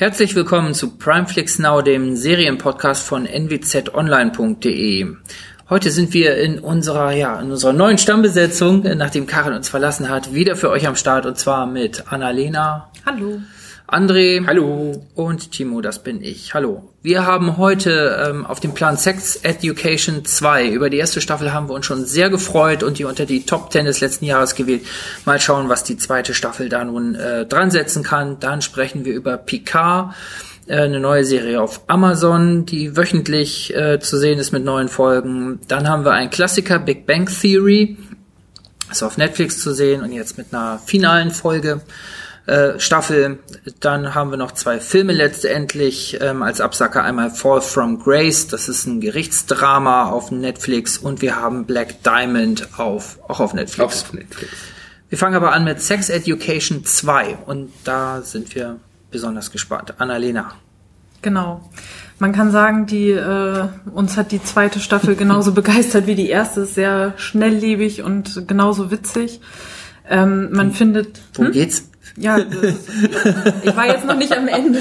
Herzlich willkommen zu Primeflix Now, dem Serienpodcast von nwzonline.de. Heute sind wir in unserer, ja, in unserer neuen Stammbesetzung, nachdem Karin uns verlassen hat, wieder für euch am Start und zwar mit Annalena. Hallo. André. Hallo. Und Timo, das bin ich. Hallo. Wir haben heute ähm, auf dem Plan Sex Education 2. Über die erste Staffel haben wir uns schon sehr gefreut und die unter die Top 10 des letzten Jahres gewählt. Mal schauen, was die zweite Staffel da nun äh, dran setzen kann. Dann sprechen wir über Picard äh, eine neue Serie auf Amazon, die wöchentlich äh, zu sehen ist mit neuen Folgen. Dann haben wir einen Klassiker, Big Bang Theory, ist auf Netflix zu sehen und jetzt mit einer finalen Folge. Äh, Staffel. Dann haben wir noch zwei Filme letztendlich ähm, als Absacker. Einmal Fall from Grace, das ist ein Gerichtsdrama auf Netflix und wir haben Black Diamond auf, auch auf Netflix. Auf Netflix. Wir fangen aber an mit Sex Education 2 und da sind wir besonders gespannt. Annalena. Genau. Man kann sagen, die äh, uns hat die zweite Staffel genauso begeistert wie die erste. Sehr schnelllebig und genauso witzig. Ähm, man findet. Worum hm? geht's? Ja, ich war jetzt noch nicht am Ende.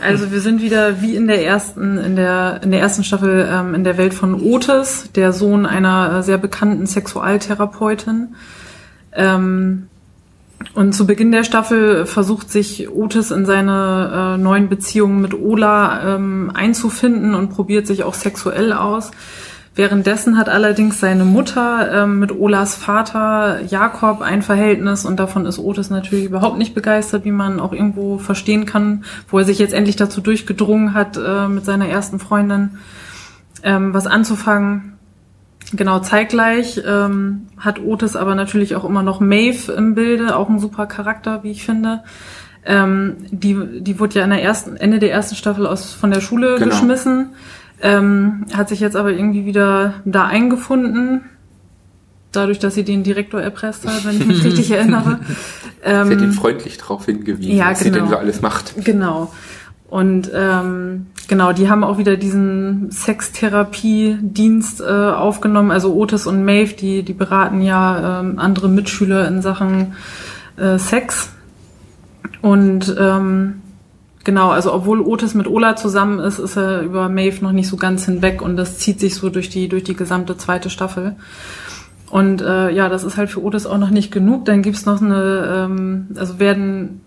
Also wir sind wieder wie in der ersten, in der, in der ersten Staffel ähm, in der Welt von Otis, der Sohn einer äh, sehr bekannten Sexualtherapeutin. Ähm, und zu Beginn der Staffel versucht sich Otis in seine äh, neuen Beziehungen mit Ola ähm, einzufinden und probiert sich auch sexuell aus. Währenddessen hat allerdings seine Mutter ähm, mit Olas Vater Jakob ein Verhältnis und davon ist Otis natürlich überhaupt nicht begeistert, wie man auch irgendwo verstehen kann, wo er sich jetzt endlich dazu durchgedrungen hat, äh, mit seiner ersten Freundin ähm, was anzufangen. Genau, zeitgleich ähm, hat Otis aber natürlich auch immer noch Maeve im Bilde, auch ein super Charakter, wie ich finde. Ähm, die, die wurde ja in der ersten, Ende der ersten Staffel aus, von der Schule genau. geschmissen ähm, hat sich jetzt aber irgendwie wieder da eingefunden, dadurch, dass sie den Direktor erpresst hat, wenn ich mich richtig erinnere. Ähm, sie hat ihn freundlich darauf hingewiesen, ja, was genau. sie denn so alles macht. Genau. Und ähm, genau, die haben auch wieder diesen Sextherapiedienst äh, aufgenommen. Also Otis und Maeve, die, die beraten ja ähm, andere Mitschüler in Sachen äh, Sex. Und ähm, Genau, also obwohl Otis mit Ola zusammen ist, ist er über Maeve noch nicht so ganz hinweg und das zieht sich so durch die, durch die gesamte zweite Staffel. Und äh, ja, das ist halt für Otis auch noch nicht genug. Dann gibt's noch eine, ähm, also werden,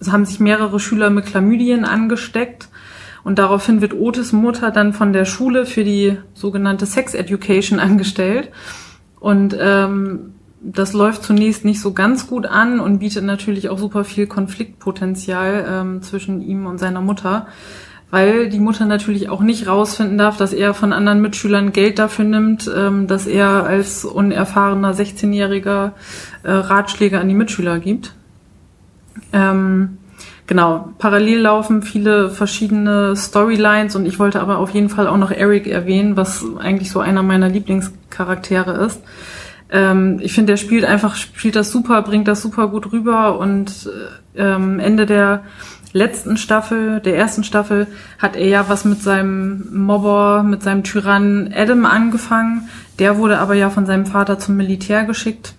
es haben sich mehrere Schüler mit Chlamydien angesteckt. Und daraufhin wird Otis Mutter dann von der Schule für die sogenannte Sex Education angestellt. Und ähm, das läuft zunächst nicht so ganz gut an und bietet natürlich auch super viel Konfliktpotenzial ähm, zwischen ihm und seiner Mutter, weil die Mutter natürlich auch nicht rausfinden darf, dass er von anderen Mitschülern Geld dafür nimmt, ähm, dass er als unerfahrener 16-jähriger äh, Ratschläge an die Mitschüler gibt. Ähm, genau, parallel laufen viele verschiedene Storylines und ich wollte aber auf jeden Fall auch noch Eric erwähnen, was eigentlich so einer meiner Lieblingscharaktere ist. Ähm, ich finde, der spielt einfach, spielt das super, bringt das super gut rüber und ähm, Ende der letzten Staffel, der ersten Staffel, hat er ja was mit seinem Mobber, mit seinem Tyrannen Adam angefangen. Der wurde aber ja von seinem Vater zum Militär geschickt.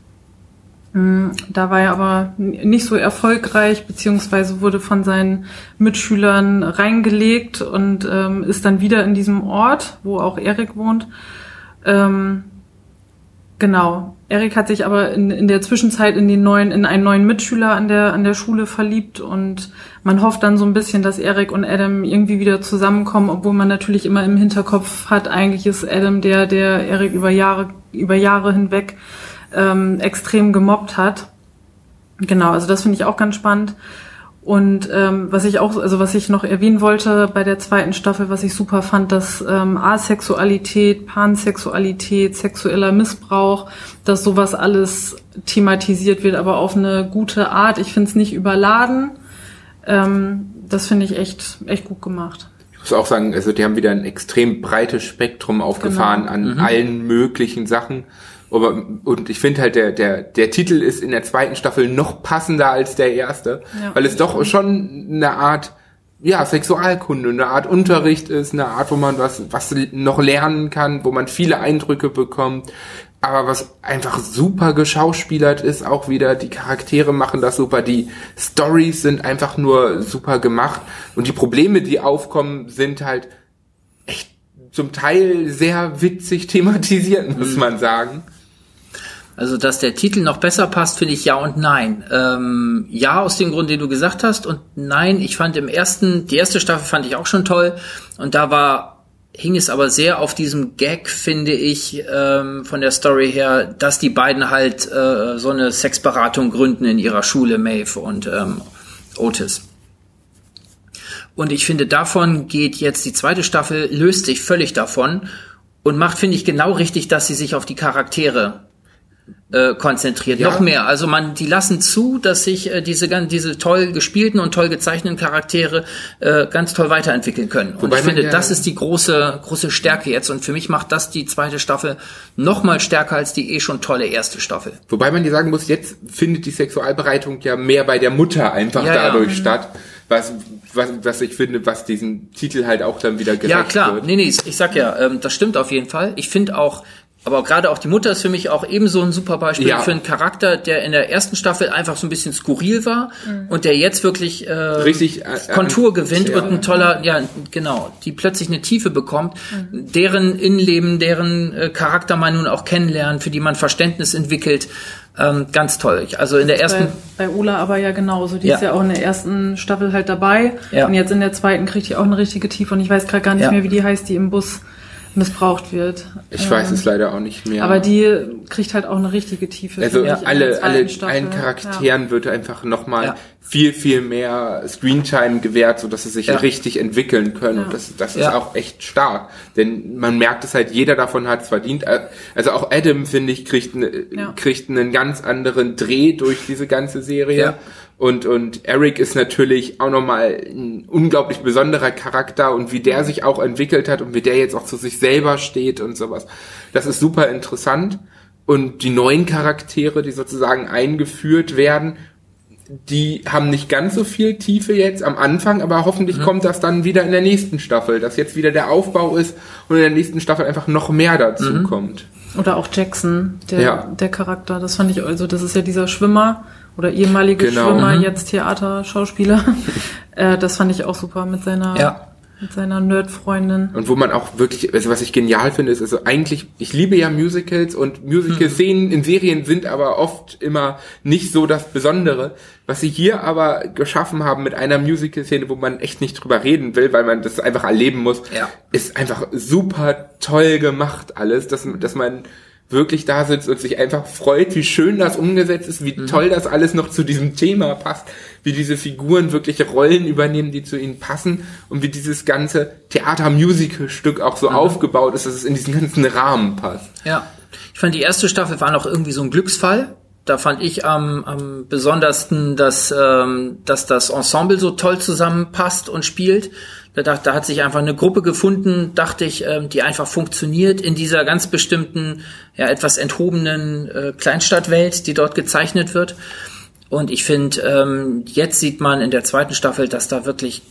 Hm, da war er aber nicht so erfolgreich, beziehungsweise wurde von seinen Mitschülern reingelegt und ähm, ist dann wieder in diesem Ort, wo auch Erik wohnt. Ähm, Genau. Erik hat sich aber in, in der Zwischenzeit in den neuen, in einen neuen Mitschüler an der, an der Schule verliebt und man hofft dann so ein bisschen, dass Erik und Adam irgendwie wieder zusammenkommen, obwohl man natürlich immer im Hinterkopf hat, eigentlich ist Adam der, der Erik über Jahre, über Jahre hinweg ähm, extrem gemobbt hat. Genau, also das finde ich auch ganz spannend. Und ähm, was ich auch, also was ich noch erwähnen wollte bei der zweiten Staffel, was ich super fand, dass ähm, Asexualität, Pansexualität, sexueller Missbrauch, dass sowas alles thematisiert wird, aber auf eine gute Art. Ich finde es nicht überladen. Ähm, das finde ich echt, echt gut gemacht. Ich muss auch sagen, also die haben wieder ein extrem breites Spektrum aufgefahren genau. an mhm. allen möglichen Sachen. Aber, und ich finde halt, der, der, der Titel ist in der zweiten Staffel noch passender als der erste, ja, weil es doch schon eine Art, ja, Sexualkunde, eine Art Unterricht ist, eine Art, wo man was, was noch lernen kann, wo man viele Eindrücke bekommt. aber was einfach super geschauspielert ist, auch wieder, die Charaktere machen das super, die Stories sind einfach nur super gemacht und die Probleme, die aufkommen, sind halt echt zum Teil sehr witzig thematisiert, muss mhm. man sagen. Also, dass der Titel noch besser passt, finde ich ja und nein. Ähm, ja, aus dem Grund, den du gesagt hast, und nein, ich fand im ersten, die erste Staffel fand ich auch schon toll, und da war hing es aber sehr auf diesem Gag, finde ich, ähm, von der Story her, dass die beiden halt äh, so eine Sexberatung gründen in ihrer Schule, Maeve und ähm, Otis. Und ich finde, davon geht jetzt die zweite Staffel, löst sich völlig davon und macht, finde ich, genau richtig, dass sie sich auf die Charaktere äh, konzentriert. Ja. Noch mehr. Also man, die lassen zu, dass sich äh, diese diese toll gespielten und toll gezeichneten Charaktere äh, ganz toll weiterentwickeln können. Und Wobei ich finde, ja das ist die große große Stärke jetzt. Und für mich macht das die zweite Staffel noch mal stärker als die eh schon tolle erste Staffel. Wobei man dir sagen muss, jetzt findet die Sexualbereitung ja mehr bei der Mutter einfach ja, dadurch ja. statt. Was, was, was ich finde, was diesen Titel halt auch dann wieder gerecht Ja, klar. Wird. Nee, nee, ich sag ja, ähm, das stimmt auf jeden Fall. Ich finde auch, aber gerade auch die Mutter ist für mich auch ebenso ein super Beispiel ja. für einen Charakter, der in der ersten Staffel einfach so ein bisschen skurril war mhm. und der jetzt wirklich äh, richtig äh, Kontur gewinnt ja. und ein toller, ja genau, die plötzlich eine Tiefe bekommt, mhm. deren Innenleben, deren äh, Charakter man nun auch kennenlernt, für die man Verständnis entwickelt. Ähm, ganz toll. Also in der ersten. Bei, bei Ola aber ja genauso. Die ja. ist ja auch in der ersten Staffel halt dabei. Ja. Und jetzt in der zweiten kriegt die auch eine richtige Tiefe. Und ich weiß gerade gar nicht mehr, wie die heißt, die im Bus missbraucht wird. Ich ähm, weiß es leider auch nicht mehr. Aber die kriegt halt auch eine richtige Tiefe. Also ja. alle, alle allen Charakteren ja. wird einfach nochmal ja. viel, viel mehr Screentime gewährt, so dass sie sich richtig entwickeln können. Und das, das ist auch echt stark. Denn man merkt es halt, jeder davon hat es verdient. Also auch Adam, finde ich, kriegt, ne, kriegt einen ganz anderen Dreh durch diese ganze Serie. Und, und Eric ist natürlich auch nochmal ein unglaublich besonderer Charakter und wie der sich auch entwickelt hat und wie der jetzt auch zu sich selber steht und sowas. Das ist super interessant. Und die neuen Charaktere, die sozusagen eingeführt werden, die haben nicht ganz so viel Tiefe jetzt am Anfang, aber hoffentlich mhm. kommt das dann wieder in der nächsten Staffel, dass jetzt wieder der Aufbau ist und in der nächsten Staffel einfach noch mehr dazu mhm. kommt. Oder auch Jackson, der, ja. der Charakter. Das fand ich, also das ist ja dieser Schwimmer, oder ehemalige genau. Schwimmer, mhm. jetzt Theaterschauspieler. äh, das fand ich auch super mit seiner ja. mit seiner Nerd-Freundin. Und wo man auch wirklich, also was ich genial finde, ist also eigentlich, ich liebe ja Musicals und Musical-Szenen mhm. in Serien sind aber oft immer nicht so das Besondere. Was sie hier aber geschaffen haben mit einer Musical-Szene, wo man echt nicht drüber reden will, weil man das einfach erleben muss, ja. ist einfach super toll gemacht alles, dass, dass man wirklich da sitzt und sich einfach freut, wie schön das umgesetzt ist, wie mhm. toll das alles noch zu diesem Thema passt, wie diese Figuren wirklich Rollen übernehmen, die zu ihnen passen und wie dieses ganze Theater-Musical-Stück auch so mhm. aufgebaut ist, dass es in diesen ganzen Rahmen passt. Ja. Ich fand, die erste Staffel war noch irgendwie so ein Glücksfall. Da fand ich am, am besondersten, dass, ähm, dass das Ensemble so toll zusammenpasst und spielt. Da, da, da hat sich einfach eine Gruppe gefunden, dachte ich, ähm, die einfach funktioniert in dieser ganz bestimmten, ja, etwas enthobenen äh, Kleinstadtwelt, die dort gezeichnet wird. Und ich finde, ähm, jetzt sieht man in der zweiten Staffel, dass da wirklich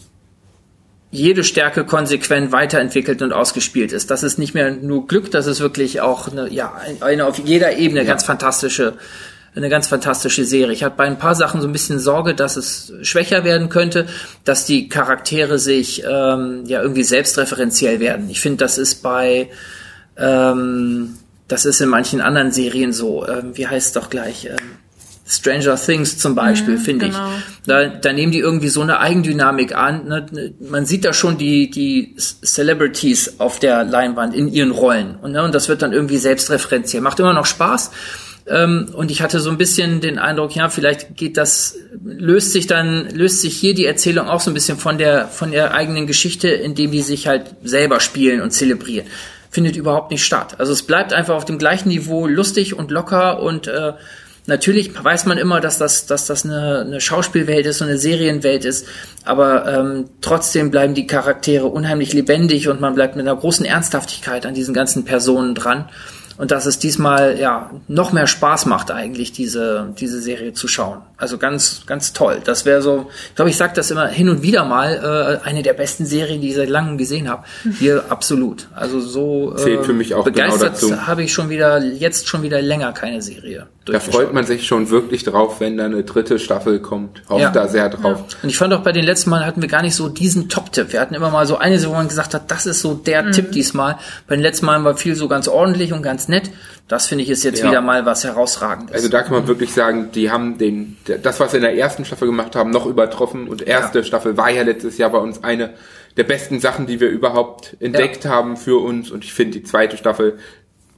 jede Stärke konsequent weiterentwickelt und ausgespielt ist. Das ist nicht mehr nur Glück, das ist wirklich auch eine, ja, eine auf jeder Ebene ja. ganz fantastische eine ganz fantastische Serie. Ich habe bei ein paar Sachen so ein bisschen Sorge, dass es schwächer werden könnte, dass die Charaktere sich ähm, ja irgendwie selbstreferenziell werden. Ich finde, das ist bei ähm, das ist in manchen anderen Serien so. Ähm, wie heißt es doch gleich? Ähm, Stranger Things zum Beispiel, mhm, finde genau. ich. Da, da nehmen die irgendwie so eine Eigendynamik an. Ne? Man sieht da schon die, die Celebrities auf der Leinwand in ihren Rollen. Und, ne? und das wird dann irgendwie selbstreferenziell. Macht immer noch Spaß. Ähm, und ich hatte so ein bisschen den Eindruck, ja, vielleicht geht das, löst sich dann, löst sich hier die Erzählung auch so ein bisschen von der, von der eigenen Geschichte, indem die sich halt selber spielen und zelebrieren. Findet überhaupt nicht statt. Also es bleibt einfach auf dem gleichen Niveau lustig und locker und äh, Natürlich weiß man immer, dass das, dass das eine, eine Schauspielwelt ist und eine Serienwelt ist, aber ähm, trotzdem bleiben die Charaktere unheimlich lebendig und man bleibt mit einer großen Ernsthaftigkeit an diesen ganzen Personen dran. Und dass es diesmal ja noch mehr Spaß macht eigentlich diese diese Serie zu schauen. Also ganz ganz toll. Das wäre so, ich glaube, ich sage das immer hin und wieder mal äh, eine der besten Serien, die ich seit langem gesehen habe. Hier absolut. Also so äh, zählt für mich auch genau begeistert genau habe ich schon wieder jetzt schon wieder länger keine Serie. Da freut man sich schon wirklich drauf, wenn da eine dritte Staffel kommt. Hofft ja. da sehr drauf. Ja. Und ich fand auch bei den letzten Mal hatten wir gar nicht so diesen Top-Tipp. Wir hatten immer mal so eine, wo man gesagt hat, das ist so der mhm. Tipp diesmal. Bei den letzten Malen war viel so ganz ordentlich und ganz nett. Das finde ich ist jetzt ja. wieder mal was herausragendes. Also da kann man wirklich sagen, die haben den, das, was sie in der ersten Staffel gemacht haben, noch übertroffen. Und erste Staffel war ja letztes Jahr bei uns eine der besten Sachen, die wir überhaupt entdeckt haben für uns. Und ich finde, die zweite Staffel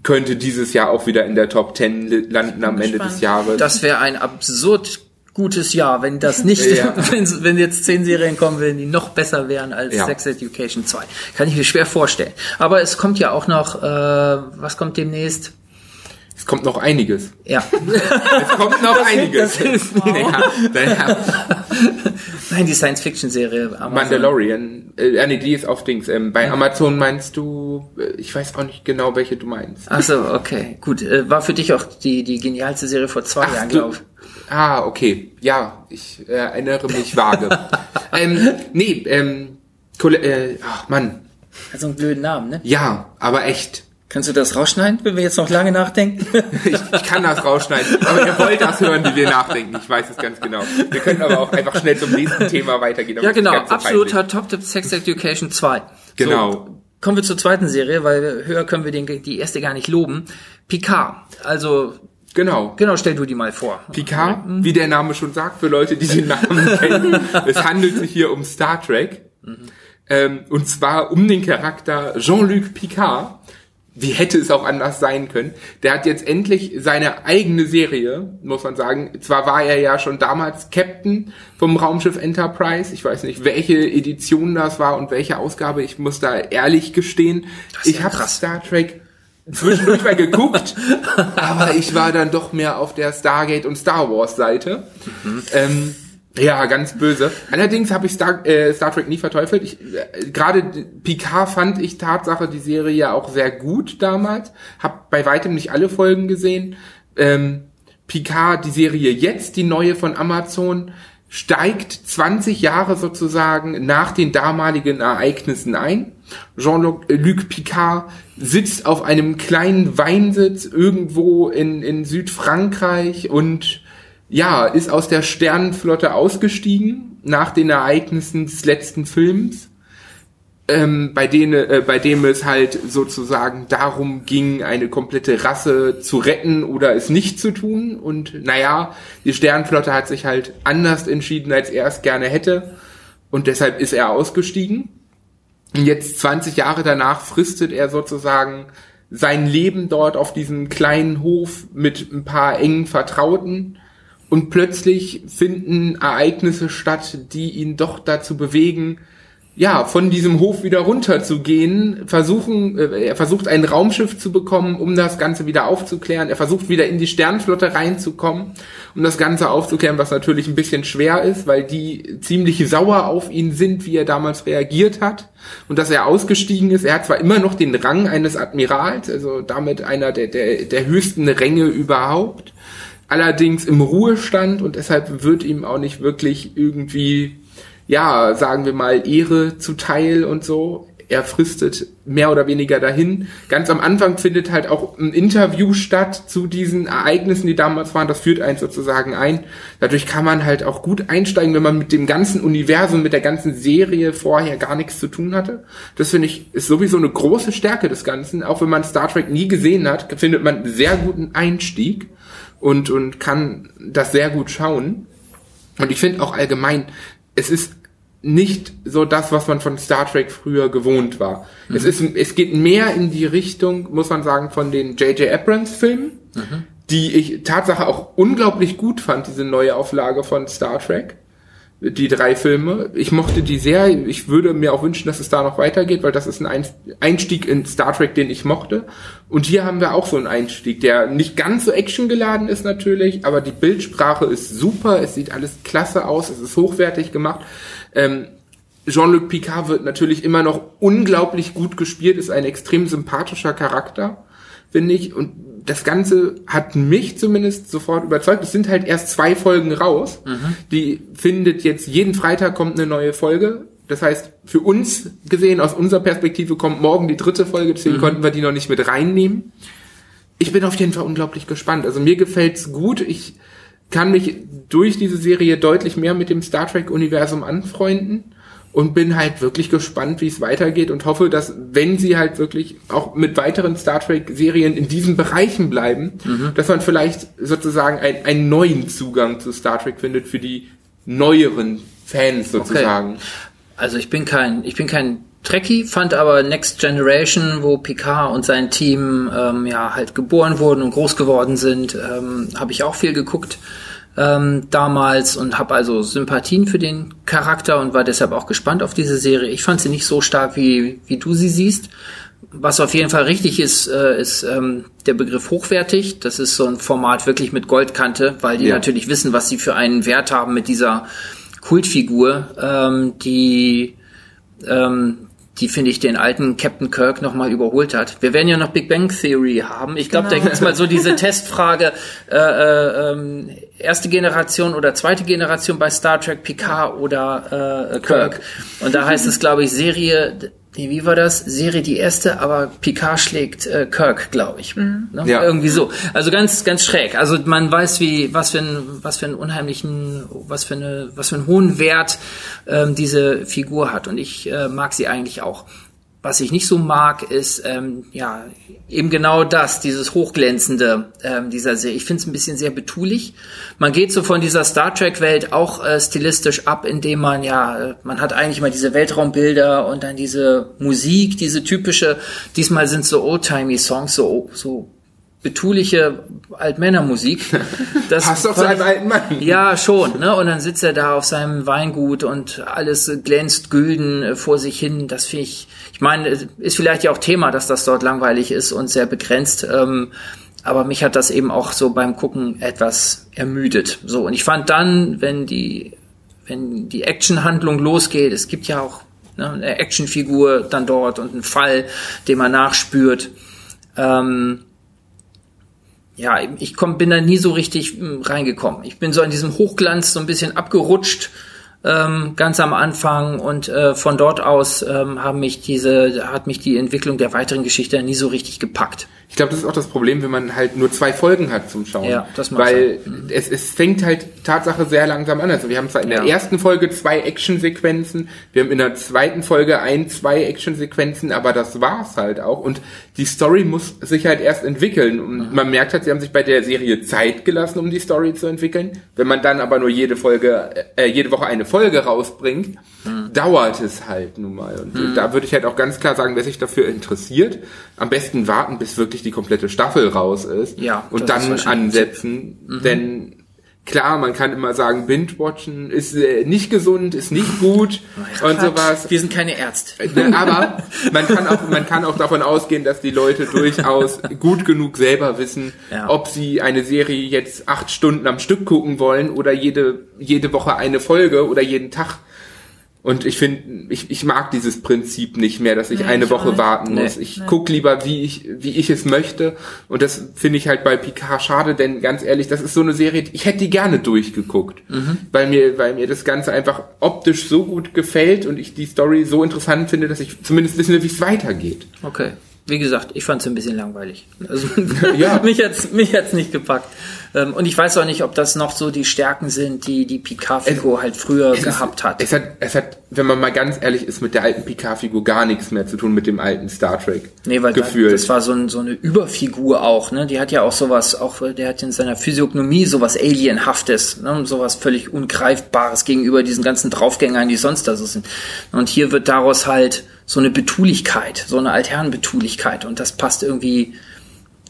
könnte dieses Jahr auch wieder in der Top 10 landen am Ende des Jahres. Das wäre ein absurd gutes Jahr, wenn das nicht, ja. wenn, wenn jetzt zehn Serien kommen würden, die noch besser wären als ja. Sex Education 2. Kann ich mir schwer vorstellen. Aber es kommt ja auch noch, äh, was kommt demnächst? Es kommt noch einiges. Ja. es kommt noch das einiges. Ist, wow. ja, ja. Nein, die Science-Fiction-Serie. Mandalorian. Äh, nee, die ist auf Dings. Ähm, bei Amazon meinst du, äh, ich weiß auch nicht genau, welche du meinst. Ach so, okay. Gut. Äh, war für dich auch die, die genialste Serie vor zwei Ach, Jahren, glaube ich. Ah, okay. Ja, ich äh, erinnere mich vage. ähm, nee, ähm, äh, ach Mann. Hat so einen blöden Namen, ne? Ja, aber echt. Kannst du das rausschneiden, wenn wir jetzt noch lange nachdenken? ich, ich kann das rausschneiden, aber ihr wollt das hören, wie wir nachdenken. Ich weiß es ganz genau. Wir können aber auch einfach schnell zum nächsten Thema weitergehen. Ja, genau. Absoluter Top-Tipp Sex Education 2. Genau. So, kommen wir zur zweiten Serie, weil höher können wir den, die erste gar nicht loben. Picard. Also Genau. Genau, stell du die mal vor. Picard, mhm. wie der Name schon sagt, für Leute, die den Namen kennen. es handelt sich hier um Star Trek. Mhm. Ähm, und zwar um den Charakter Jean-Luc Picard wie hätte es auch anders sein können? Der hat jetzt endlich seine eigene Serie, muss man sagen. Zwar war er ja schon damals Captain vom Raumschiff Enterprise. Ich weiß nicht, welche Edition das war und welche Ausgabe. Ich muss da ehrlich gestehen. Ich habe Star Trek zwischendurch mal geguckt, aber ich war dann doch mehr auf der Stargate und Star Wars Seite. Mhm. Ähm, ja, ganz böse. Allerdings habe ich Star, äh, Star Trek nie verteufelt. Ich, äh, Gerade Picard fand ich Tatsache die Serie ja auch sehr gut damals. Hab bei weitem nicht alle Folgen gesehen. Ähm, Picard, die Serie jetzt, die neue von Amazon, steigt 20 Jahre sozusagen nach den damaligen Ereignissen ein. Jean-Luc äh, Picard sitzt auf einem kleinen Weinsitz irgendwo in, in Südfrankreich und ja, ist aus der Sternenflotte ausgestiegen nach den Ereignissen des letzten Films, ähm, bei, denen, äh, bei dem es halt sozusagen darum ging, eine komplette Rasse zu retten oder es nicht zu tun. Und naja, die Sternenflotte hat sich halt anders entschieden, als er es gerne hätte. Und deshalb ist er ausgestiegen. Und jetzt 20 Jahre danach fristet er sozusagen sein Leben dort auf diesem kleinen Hof mit ein paar engen Vertrauten und plötzlich finden Ereignisse statt, die ihn doch dazu bewegen, ja, von diesem Hof wieder runterzugehen, versuchen, äh, er versucht ein Raumschiff zu bekommen, um das Ganze wieder aufzuklären. Er versucht wieder in die Sternflotte reinzukommen, um das Ganze aufzuklären, was natürlich ein bisschen schwer ist, weil die ziemlich sauer auf ihn sind, wie er damals reagiert hat und dass er ausgestiegen ist. Er hat zwar immer noch den Rang eines Admirals, also damit einer der, der, der höchsten Ränge überhaupt, allerdings im Ruhestand und deshalb wird ihm auch nicht wirklich irgendwie, ja, sagen wir mal, Ehre zuteil und so. Er fristet mehr oder weniger dahin. Ganz am Anfang findet halt auch ein Interview statt zu diesen Ereignissen, die damals waren. Das führt einen sozusagen ein. Dadurch kann man halt auch gut einsteigen, wenn man mit dem ganzen Universum, mit der ganzen Serie vorher gar nichts zu tun hatte. Das finde ich ist sowieso eine große Stärke des Ganzen. Auch wenn man Star Trek nie gesehen hat, findet man einen sehr guten Einstieg und, und kann das sehr gut schauen. Und ich finde auch allgemein, es ist nicht so das, was man von Star Trek früher gewohnt war. Mhm. Es ist, es geht mehr in die Richtung, muss man sagen, von den J.J. Abrams Filmen, mhm. die ich Tatsache auch unglaublich gut fand, diese neue Auflage von Star Trek die drei Filme. Ich mochte die sehr. Ich würde mir auch wünschen, dass es da noch weitergeht, weil das ist ein Einstieg in Star Trek, den ich mochte. Und hier haben wir auch so einen Einstieg, der nicht ganz so actiongeladen ist natürlich, aber die Bildsprache ist super. Es sieht alles klasse aus. Es ist hochwertig gemacht. Ähm, Jean-Luc Picard wird natürlich immer noch unglaublich gut gespielt, ist ein extrem sympathischer Charakter finde ich. Und das Ganze hat mich zumindest sofort überzeugt. Es sind halt erst zwei Folgen raus. Mhm. Die findet jetzt jeden Freitag kommt eine neue Folge. Das heißt, für uns gesehen, aus unserer Perspektive, kommt morgen die dritte Folge, deswegen mhm. konnten wir die noch nicht mit reinnehmen. Ich bin auf jeden Fall unglaublich gespannt. Also mir gefällt's gut. Ich kann mich durch diese Serie deutlich mehr mit dem Star Trek-Universum anfreunden und bin halt wirklich gespannt, wie es weitergeht und hoffe, dass wenn sie halt wirklich auch mit weiteren Star Trek Serien in diesen Bereichen bleiben, mhm. dass man vielleicht sozusagen ein, einen neuen Zugang zu Star Trek findet für die neueren Fans sozusagen. Okay. Also ich bin kein, ich bin kein Trekkie, fand aber Next Generation, wo Picard und sein Team ähm, ja halt geboren wurden und groß geworden sind, ähm, habe ich auch viel geguckt ähm, damals und habe also Sympathien für den Charakter und war deshalb auch gespannt auf diese Serie. Ich fand sie nicht so stark, wie, wie du sie siehst. Was auf jeden Fall richtig ist, äh, ist ähm, der Begriff hochwertig. Das ist so ein Format wirklich mit Goldkante, weil die ja. natürlich wissen, was sie für einen Wert haben mit dieser Kultfigur, ähm, die ähm, die finde ich den alten Captain Kirk nochmal überholt hat. Wir werden ja noch Big Bang Theory haben. Ich glaube, genau. da gibt's mal so diese Testfrage, äh, äh, ähm, erste Generation oder zweite Generation bei Star Trek Picard oder äh, Kirk. Und da heißt es, glaube ich, Serie nee, wie war das? Serie die erste, aber Picard schlägt äh, Kirk, glaube ich. Mhm. Ne? Ja. Irgendwie so. Also ganz, ganz schräg. Also man weiß, wie, was für ein, was für einen unheimlichen, was für eine, was für einen hohen Wert ähm, diese Figur hat. Und ich äh, mag sie eigentlich auch. Was ich nicht so mag, ist ähm, ja eben genau das, dieses Hochglänzende ähm, dieser Serie. Ich finde es ein bisschen sehr betulich. Man geht so von dieser Star Trek-Welt auch äh, stilistisch ab, indem man ja, man hat eigentlich mal diese Weltraumbilder und dann diese Musik, diese typische, diesmal sind so Oldtimey-Songs, so, so betuliche Altmännermusik. Das Passt doch zu einem alten Mann. Ja, schon. Ne? Und dann sitzt er da auf seinem Weingut und alles glänzt gülden äh, vor sich hin. Das finde ich, ich meine, ist vielleicht ja auch Thema, dass das dort langweilig ist und sehr begrenzt. Ähm, aber mich hat das eben auch so beim Gucken etwas ermüdet. So, und ich fand dann, wenn die, wenn die Actionhandlung losgeht, es gibt ja auch ne, eine Actionfigur dann dort und einen Fall, den man nachspürt. Ähm, ja, ich komm, bin da nie so richtig hm, reingekommen. Ich bin so in diesem Hochglanz so ein bisschen abgerutscht ähm, ganz am Anfang und äh, von dort aus ähm, haben mich diese, hat mich die Entwicklung der weiteren Geschichte nie so richtig gepackt. Ich glaube, das ist auch das Problem, wenn man halt nur zwei Folgen hat zum Schauen. Ja, das macht Weil mhm. es, es fängt halt Tatsache sehr langsam an. Also wir haben zwar in ja. der ersten Folge zwei Actionsequenzen, wir haben in der zweiten Folge ein, zwei Actionsequenzen, aber das war's halt auch. Und die Story muss sich halt erst entwickeln. Und mhm. man merkt halt, sie haben sich bei der Serie Zeit gelassen, um die Story zu entwickeln. Wenn man dann aber nur jede Folge, äh, jede Woche eine Folge rausbringt, mhm. dauert es halt nun mal. Und mhm. da würde ich halt auch ganz klar sagen, wer sich dafür interessiert, am besten warten, bis wirklich die komplette Staffel raus ist. Ja. Und dann ansetzen. Mhm. Denn klar, man kann immer sagen, Binge-Watchen ist äh, nicht gesund, ist nicht gut ja, und sowas. Wir sind keine Ärzte. Äh, aber man kann auch, man kann auch davon ausgehen, dass die Leute durchaus gut genug selber wissen, ja. ob sie eine Serie jetzt acht Stunden am Stück gucken wollen oder jede, jede Woche eine Folge oder jeden Tag. Und ich finde, ich, ich mag dieses Prinzip nicht mehr, dass ich nee, eine ich Woche warten muss. Nee, ich nee. guck lieber, wie ich, wie ich es möchte. Und das finde ich halt bei Picard schade, denn ganz ehrlich, das ist so eine Serie, ich hätte die gerne durchgeguckt. Mhm. Weil mir, weil mir das Ganze einfach optisch so gut gefällt und ich die Story so interessant finde, dass ich zumindest wissen will, wie es weitergeht. Okay wie gesagt, ich fand es ein bisschen langweilig. Also ja. mich hat's mich hat's nicht gepackt. Ähm, und ich weiß auch nicht, ob das noch so die Stärken sind, die die Picard-Figur halt früher gehabt ist, hat. Es hat. Es hat, wenn man mal ganz ehrlich ist, mit der alten Picard-Figur gar nichts mehr zu tun mit dem alten Star Trek. Nee, weil Gefühl. das war so, ein, so eine Überfigur auch. Ne, die hat ja auch sowas, auch der hat in seiner Physiognomie sowas Alienhaftes, ne? sowas völlig ungreifbares gegenüber diesen ganzen Draufgängern, die sonst da so sind. Und hier wird daraus halt so eine Betulichkeit, so eine Altherrenbetulichkeit. Und das passt irgendwie,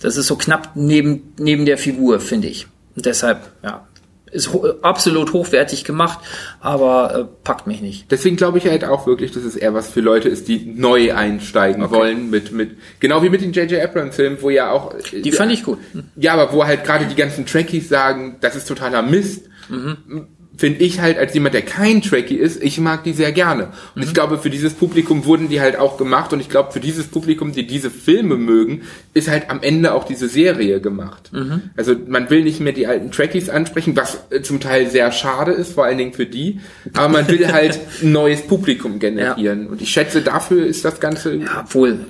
das ist so knapp neben, neben der Figur, finde ich. Und deshalb, ja, ist ho absolut hochwertig gemacht, aber äh, packt mich nicht. Deswegen glaube ich halt auch wirklich, dass es eher was für Leute ist, die neu einsteigen okay. wollen mit mit genau wie mit den J.J. Abrams Filmen, wo ja auch die fand ich gut. Ja, aber wo halt gerade die ganzen Trekkies sagen, das ist totaler Mist. Mhm finde ich halt als jemand, der kein Trekkie ist, ich mag die sehr gerne. Und ich glaube, für dieses Publikum wurden die halt auch gemacht und ich glaube, für dieses Publikum, die diese Filme mögen, ist halt am Ende auch diese Serie gemacht. Also man will nicht mehr die alten Trekkies ansprechen, was äh, zum Teil sehr schade ist, vor allen Dingen für die, aber man will halt ein neues Publikum generieren. Und ich schätze, dafür ist das Ganze Ja, obwohl,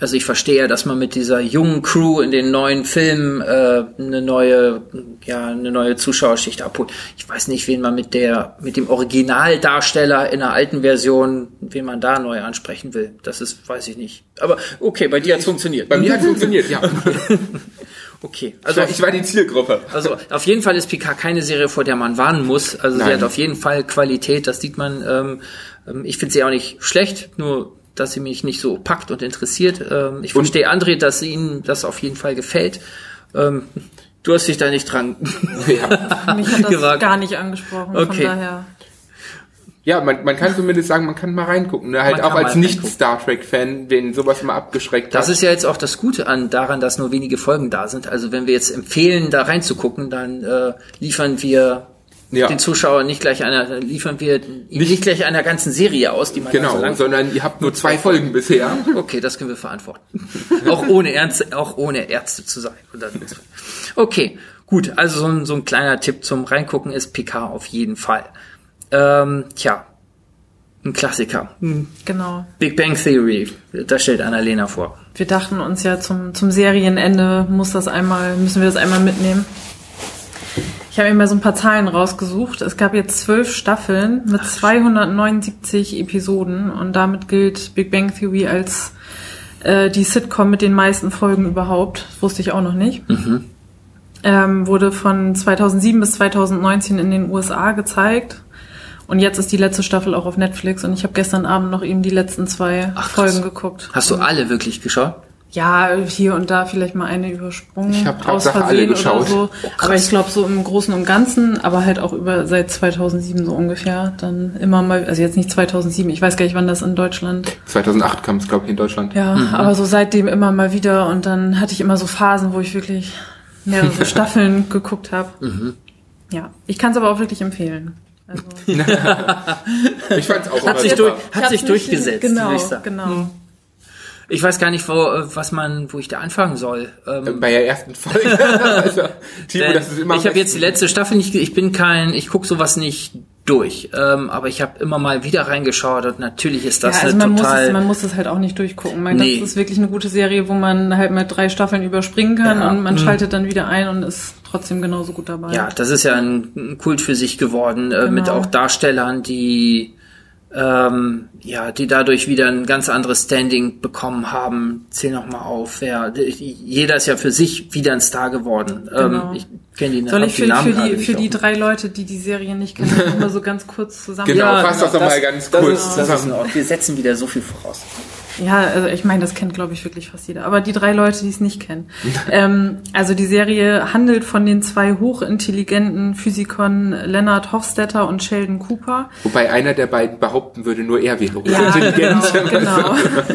also ich verstehe ja, dass man mit dieser jungen Crew in den neuen Filmen äh, eine neue, ja, eine neue Zuschauerschicht abholt. Ich weiß nicht, wen man mit der, mit dem Originaldarsteller in der alten Version, wen man da neu ansprechen will. Das ist, weiß ich nicht. Aber okay, bei dir hat's funktioniert. bei mir hat funktioniert, ja. Okay, also ich war die Zielgruppe. Also auf jeden Fall ist Picard keine Serie, vor der man warnen muss. Also sie Nein. hat auf jeden Fall Qualität, das sieht man. Ähm, ähm, ich finde sie auch nicht schlecht, nur dass sie mich nicht so packt und interessiert. Ähm, ich Und- verstehe André, dass ihnen das auf jeden Fall gefällt. Ähm, du hast dich da nicht dran. Ja. Mich hat das Gewagt. gar nicht angesprochen. Okay. Von daher. Ja, man, man kann zumindest sagen, man kann mal reingucken. Ne? Halt Man auch als Nicht-Star Trek-Fan, den sowas mal abgeschreckt Das hat. ist ja jetzt auch das Gute an daran, dass nur wenige Folgen da sind. Also wenn wir jetzt empfehlen, da reinzugucken, dann äh, liefern wir Ja. den Zuschauer nicht gleich einer, liefern wir ihm nicht gleich einer ganzen Serie aus, die man Genau, so sondern ihr habt nur zwei Folgen bisher. Okay, das können wir verantworten. auch ohne Ärzte, auch ohne Ärzte zu sein. Okay, gut. Also so ein, so ein kleiner Tipp zum Reingucken ist PK auf jeden Fall. Ähm, tja, ein Klassiker. Genau. Big Bang Theory. Da stellt Annalena vor. Wir dachten uns ja zum, zum Serienende muss das einmal, müssen wir das einmal mitnehmen. Ich habe mir mal so ein paar Zahlen rausgesucht. Es gab jetzt zwölf Staffeln mit 279 Episoden und damit gilt Big Bang Theory als äh, die Sitcom mit den meisten Folgen überhaupt. Das wusste ich auch noch nicht. Ähm, wurde von 2007 bis 2019 in den USA gezeigt. Und jetzt ist die letzte Staffel auch auf Netflix und ich habe gestern Abend noch eben die letzten zwei Ach. Folgen geguckt. Hast du alle wirklich geschaut? Ja, hier und da vielleicht mal eine übersprungen. Ich hab aus Versehen geschaut. oder so. Oh, aber ich glaube so im Großen und Ganzen, aber halt auch über seit 2007 so ungefähr. Dann immer mal, also jetzt nicht 2007, ich weiß gar nicht, wann das in Deutschland. 2008 kam es, glaube ich, in Deutschland. Ja, aber so seitdem immer mal wieder und dann hatte ich immer so Phasen, wo ich wirklich mehrere Staffeln geguckt habe. Ja, ich kann es aber auch wirklich empfehlen. Also, Ich fand's auch Hat sich, durch, ich hat sich durchgesetzt, Genau, würde ich sagen. genau. Ich weiß gar nicht, wo, äh, was man, wo ich da anfangen soll. Ähm, Bei der ersten Folge. also, Timo, das ist immer ich habe jetzt die letzte Staffel nicht, ich bin kein, ich gucke sowas nicht durch, ähm, aber ich habe immer mal wieder reingeschaut und natürlich ist das ja, also eine man muss, total. es, man muss es halt auch nicht durchgucken. Man, Nee. Das ist wirklich eine gute Serie, wo man halt mal drei Staffeln überspringen kann Ja. und man schaltet dann wieder ein und ist trotzdem genauso gut dabei. ja, das ist ja ein, ein Kult für sich geworden, äh, mit Genau. auch Darstellern, die ähm, ja, die dadurch wieder ein ganz anderes Standing bekommen haben. Zähl noch mal auf. Ja, jeder ist ja für sich wieder ein Star geworden. Genau. Ähm, ich kenne die, Soll ich die für, Namen für die, für die drei Leute, die die Serie nicht kennen, immer so ganz kurz zusammen. Genau, Ja, fass das doch mal ganz das kurz ist, das ist zusammen. in Ordnung. Wir setzen wieder so viel voraus. Ja, also ich meine, das kennt, glaube ich, wirklich fast jeder. Aber die drei Leute, die es nicht kennen. ähm, also die Serie handelt von den zwei hochintelligenten Physikern Leonard Hofstetter und Sheldon Cooper. Wobei einer der beiden behaupten würde, nur er wäre Ja, intelligent. genau, genau.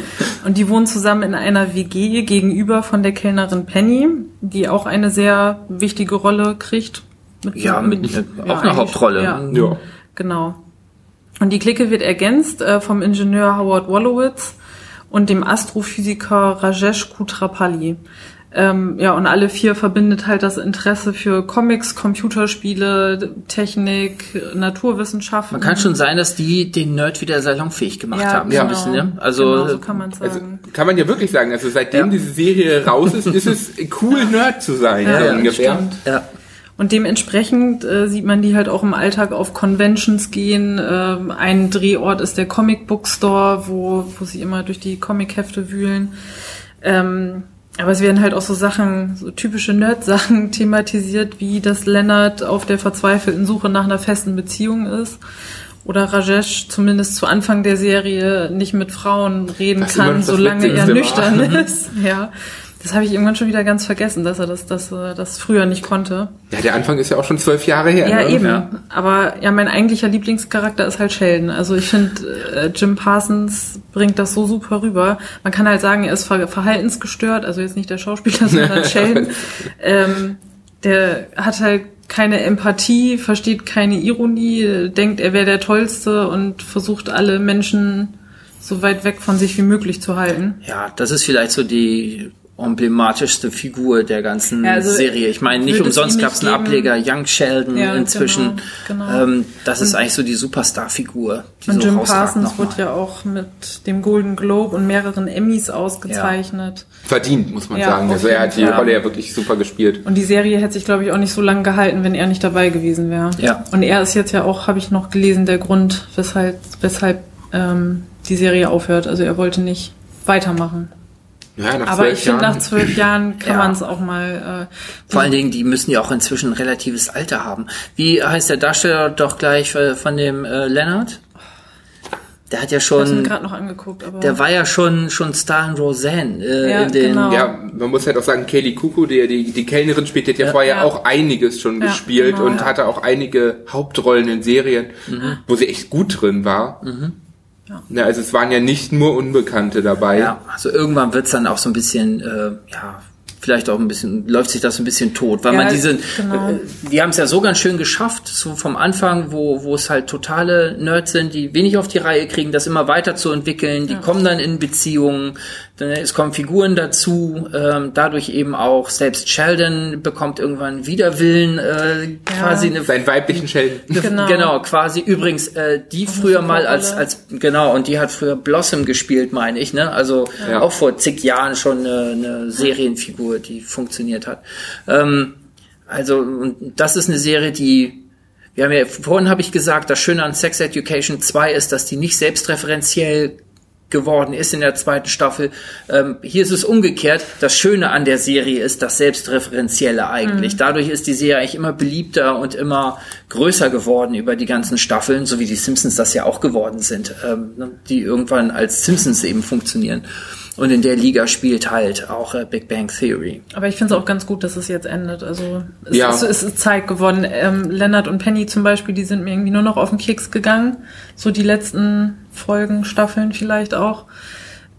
Und die wohnen zusammen in einer WG gegenüber von der Kellnerin Penny, die auch eine sehr wichtige Rolle kriegt. Mit, Ja, mit, auch eine Hauptrolle. Ja, Ja. genau. Und die Clique wird ergänzt äh, vom Ingenieur Howard Wolowitz und dem Astrophysiker Rajesh Kutrapalli. Ähm, ja, und alle vier verbindet halt das Interesse für Comics, Computerspiele, Technik, Naturwissenschaften. Man kann schon sein, dass die den Nerd wieder salonfähig gemacht Ja, haben. genau. So ein bisschen, ne? Also, genau, so kann man sagen. Also, kann man ja wirklich sagen, also seitdem Ja. diese Serie raus ist, ist es cool, Nerd zu sein, Ja, so ja, ungefähr. stimmt. ja. Und dementsprechend äh, sieht man die halt auch im Alltag auf Conventions gehen. Ähm, ein Drehort ist der Comic Book Store, wo, wo sie immer durch die Comichefte wühlen. Ähm, aber es werden halt auch so Sachen, so typische Nerd-Sachen thematisiert, wie dass Leonard auf der verzweifelten Suche nach einer festen Beziehung ist. Oder Rajesh zumindest zu Anfang der Serie nicht mit Frauen reden immer kann, das solange er nüchtern ist. Ja. Das habe ich irgendwann schon wieder ganz vergessen, dass er das, das, äh, das früher nicht konnte. Ja, der Anfang ist ja auch schon zwölf Jahre her. Ja, ne? eben. Ja. Aber ja, mein eigentlicher Lieblingscharakter ist halt Sheldon. Also ich finde, äh, Jim Parsons bringt das so super rüber. Man kann halt sagen, er ist ver verhaltensgestört, also jetzt nicht der Schauspieler, sondern Sheldon. Ähm, der hat halt keine Empathie, versteht keine Ironie, denkt, er wäre der Tollste und versucht alle Menschen so weit weg von sich wie möglich zu halten. Ja, das ist vielleicht so die emblematischste Figur der ganzen ja, also Serie. Ich meine, nicht umsonst gab es einen Ableger, Young Sheldon ja, inzwischen. Genau, genau. Ähm, das ist und, eigentlich so die Superstar-Figur. Und so Jim Parsons wird ja auch mit dem Golden Globe und mehreren Emmys ausgezeichnet. Ja. Verdient, muss man sagen. Also er hat die Rolle ja wirklich super gespielt. Und die Serie hätte sich, glaube ich, auch nicht so lange gehalten, wenn er nicht dabei gewesen wäre. Ja. Und er ist jetzt ja auch, habe ich noch gelesen, der Grund, weshalb, weshalb ähm, die Serie aufhört. Also er wollte nicht weitermachen. Ja, nach Aber ich finde, nach zwölf Jahren kann ja. man es auch mal. Äh, Vor allen Dingen, die müssen ja auch inzwischen ein relatives Alter haben. Wie heißt der Darsteller doch gleich äh, von dem äh, Leonard? Der hat ja schon. Ich noch angeguckt, aber der war ja schon schon Star in Roseanne. Äh, ja, in den, genau. ja, man muss halt auch sagen, Kelly Kuku, die die, die Kellnerin spielt, die hat ja, ja vorher ja. auch einiges schon ja, gespielt genau, und hatte auch einige Hauptrollen in Serien, mhm. wo sie echt gut drin war. Mhm. Ja. ja, also es waren ja nicht nur Unbekannte dabei. Ja, also irgendwann wird's dann auch so ein bisschen, äh, ja, vielleicht auch ein bisschen, läuft sich das ein bisschen tot, weil ja, man diese, genau. äh, die haben es ja so ganz schön geschafft, so vom Anfang, wo, wo es halt totale Nerds sind, die wenig auf die Reihe kriegen, das immer weiterzuentwickeln, die ja. kommen dann in Beziehungen, es kommen Figuren dazu, ähm, dadurch eben auch selbst Sheldon bekommt irgendwann Widerwillen, äh, quasi ja. eine, seinen weiblichen Sheldon. Genau. genau, quasi übrigens äh, die das früher mal als als genau und die hat früher Blossom gespielt, meine ich, ne? Also ja. auch vor zig Jahren schon eine, eine Serienfigur, die funktioniert hat. Ähm, also und das ist eine Serie, die wir haben ja vorhin habe ich gesagt, das Schöne an Sex Education 2 ist, dass die nicht selbstreferenziell geworden ist in der zweiten Staffel. Ähm, hier ist es umgekehrt. Das Schöne an der Serie ist das Selbstreferenzielle eigentlich. Mhm. Dadurch ist die Serie eigentlich immer beliebter und immer größer geworden über die ganzen Staffeln, so wie die Simpsons das ja auch geworden sind, ähm, ne, die irgendwann als Simpsons eben funktionieren. Und in der Liga spielt halt auch äh, Big Bang Theory. Aber ich finde es auch ganz gut, dass es jetzt endet. Also es, ja. ist, es ist Zeit geworden. Ähm, Leonard und Penny zum Beispiel, die sind mir irgendwie nur noch auf den Keks gegangen. So die letzten Folgen, Staffeln vielleicht auch.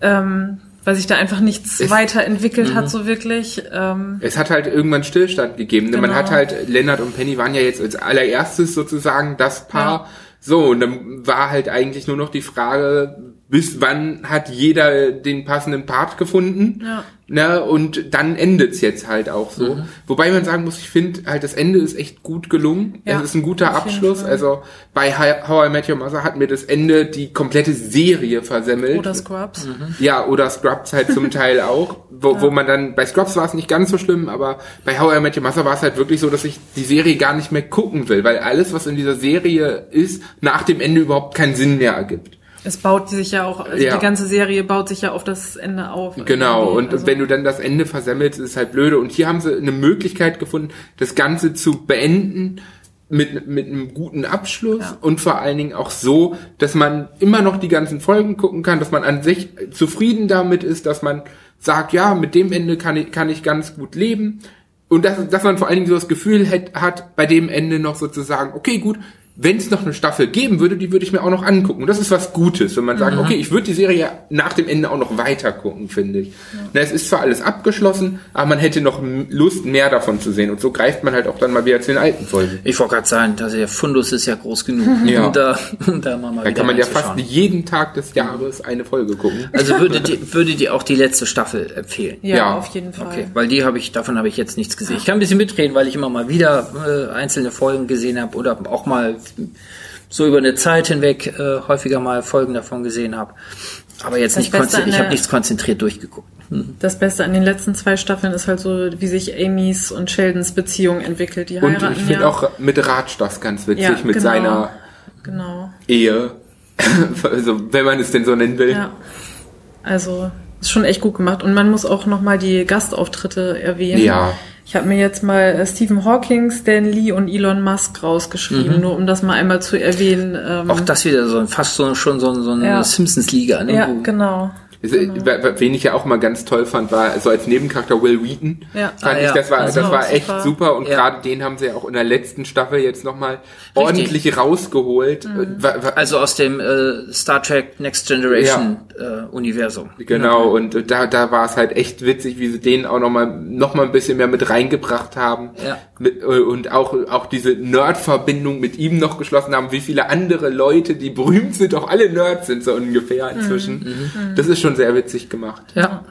Ähm, weil sich da einfach nichts es, weiterentwickelt hat, mhm. so wirklich. Ähm, es hat halt irgendwann Stillstand gegeben. Genau. Man hat halt, Leonard und Penny waren ja jetzt als allererstes sozusagen das Paar. Ja. So, und dann war halt eigentlich nur noch die Frage, bis wann hat jeder den passenden Part gefunden. Ja. Ne, und dann endet's jetzt halt auch so. Mhm. Wobei man sagen muss, ich finde halt, das Ende ist echt gut gelungen. Ja, es ist ein guter Abschluss. Also bei How I Met Your Mother hat mir das Ende die komplette Serie versemmelt. Oder Scrubs. Mhm. Ja, oder Scrubs halt zum Teil auch. Wo, ja. wo man dann, bei Scrubs war es nicht ganz so schlimm, aber bei How I Met Your Mother war es halt wirklich so, dass ich die Serie gar nicht mehr gucken will, weil alles, was in dieser Serie ist, nach dem Ende überhaupt keinen Sinn mehr ergibt. Es baut sich ja auch, also ja. die ganze Serie baut sich ja auf das Ende auf. Genau, und also. wenn du dann das Ende versemmelst, ist es halt blöde. Und hier haben sie eine Möglichkeit gefunden, das Ganze zu beenden mit, mit einem guten Abschluss ja. und vor allen Dingen auch so, dass man immer noch die ganzen Folgen gucken kann, dass man an sich zufrieden damit ist, dass man sagt, ja, mit dem Ende kann ich, kann ich ganz gut leben. Und dass, dass man vor allen Dingen so das Gefühl hat, hat, bei dem Ende noch sozusagen, okay, gut, wenn es noch eine Staffel geben würde, die würde ich mir auch noch angucken. Und das ist was Gutes, wenn man sagt, mhm. okay, ich würde die Serie nach dem Ende auch noch weiter gucken, finde ich. Ja. Na, es ist zwar alles abgeschlossen, aber man hätte noch Lust, mehr davon zu sehen. Und so greift man halt auch dann mal wieder zu den alten Folgen. Ich wollte gerade sagen, dass der Fundus ist ja groß genug. ja. Und da, und da, mal da kann man ja fast jeden Tag des Jahres eine Folge gucken. Also würdet ihr, würdet ihr auch die letzte Staffel empfehlen? Ja, ja. auf jeden Fall. Okay, weil die habe ich, davon habe ich jetzt nichts gesehen. Ich kann ein bisschen mitreden, weil ich immer mal wieder äh, einzelne Folgen gesehen habe oder auch mal so über eine Zeit hinweg äh, häufiger mal Folgen davon gesehen habe. Aber jetzt das nicht konzentriert, ich habe nichts konzentriert durchgeguckt. Mhm. Das Beste an den letzten zwei Staffeln ist halt so, wie sich Amys und Sheldons Beziehung entwickelt. Die und ich finde ja. auch mit Ratsch das ganz witzig, ja, mit genau, seiner genau. Ehe. also, wenn man es denn so nennen will. Ja. Also, ist schon echt gut gemacht. Und man muss auch nochmal die Gastauftritte erwähnen. Ja. Ich habe mir jetzt mal äh, Stephen Hawking, Stan Lee und Elon Musk rausgeschrieben, mhm. nur um das mal einmal zu erwähnen. Ähm, Auch das wieder so fast so, schon so, so eine ja. Simpsons-Liga. Ne? Ja, genau. Genau. Wen ich ja auch mal ganz toll fand, war so als Nebencharakter Will Wheaton. Ja. Fand ah, ich, das war, das, das war echt super, super und ja. gerade den haben sie ja auch in der letzten Staffel jetzt nochmal ordentlich rausgeholt. Mhm. Also aus dem äh, Star Trek Next Generation ja. äh, Universum. Genau, und da, da war es halt echt witzig, wie sie den auch nochmal noch mal ein bisschen mehr mit reingebracht haben. Ja. Mit, äh, und auch, auch diese Nerd-Verbindung mit ihm noch geschlossen haben, wie viele andere Leute, die berühmt sind, auch alle Nerds sind so ungefähr inzwischen. Mhm. Mhm. Das ist schon sehr witzig gemacht. Ja.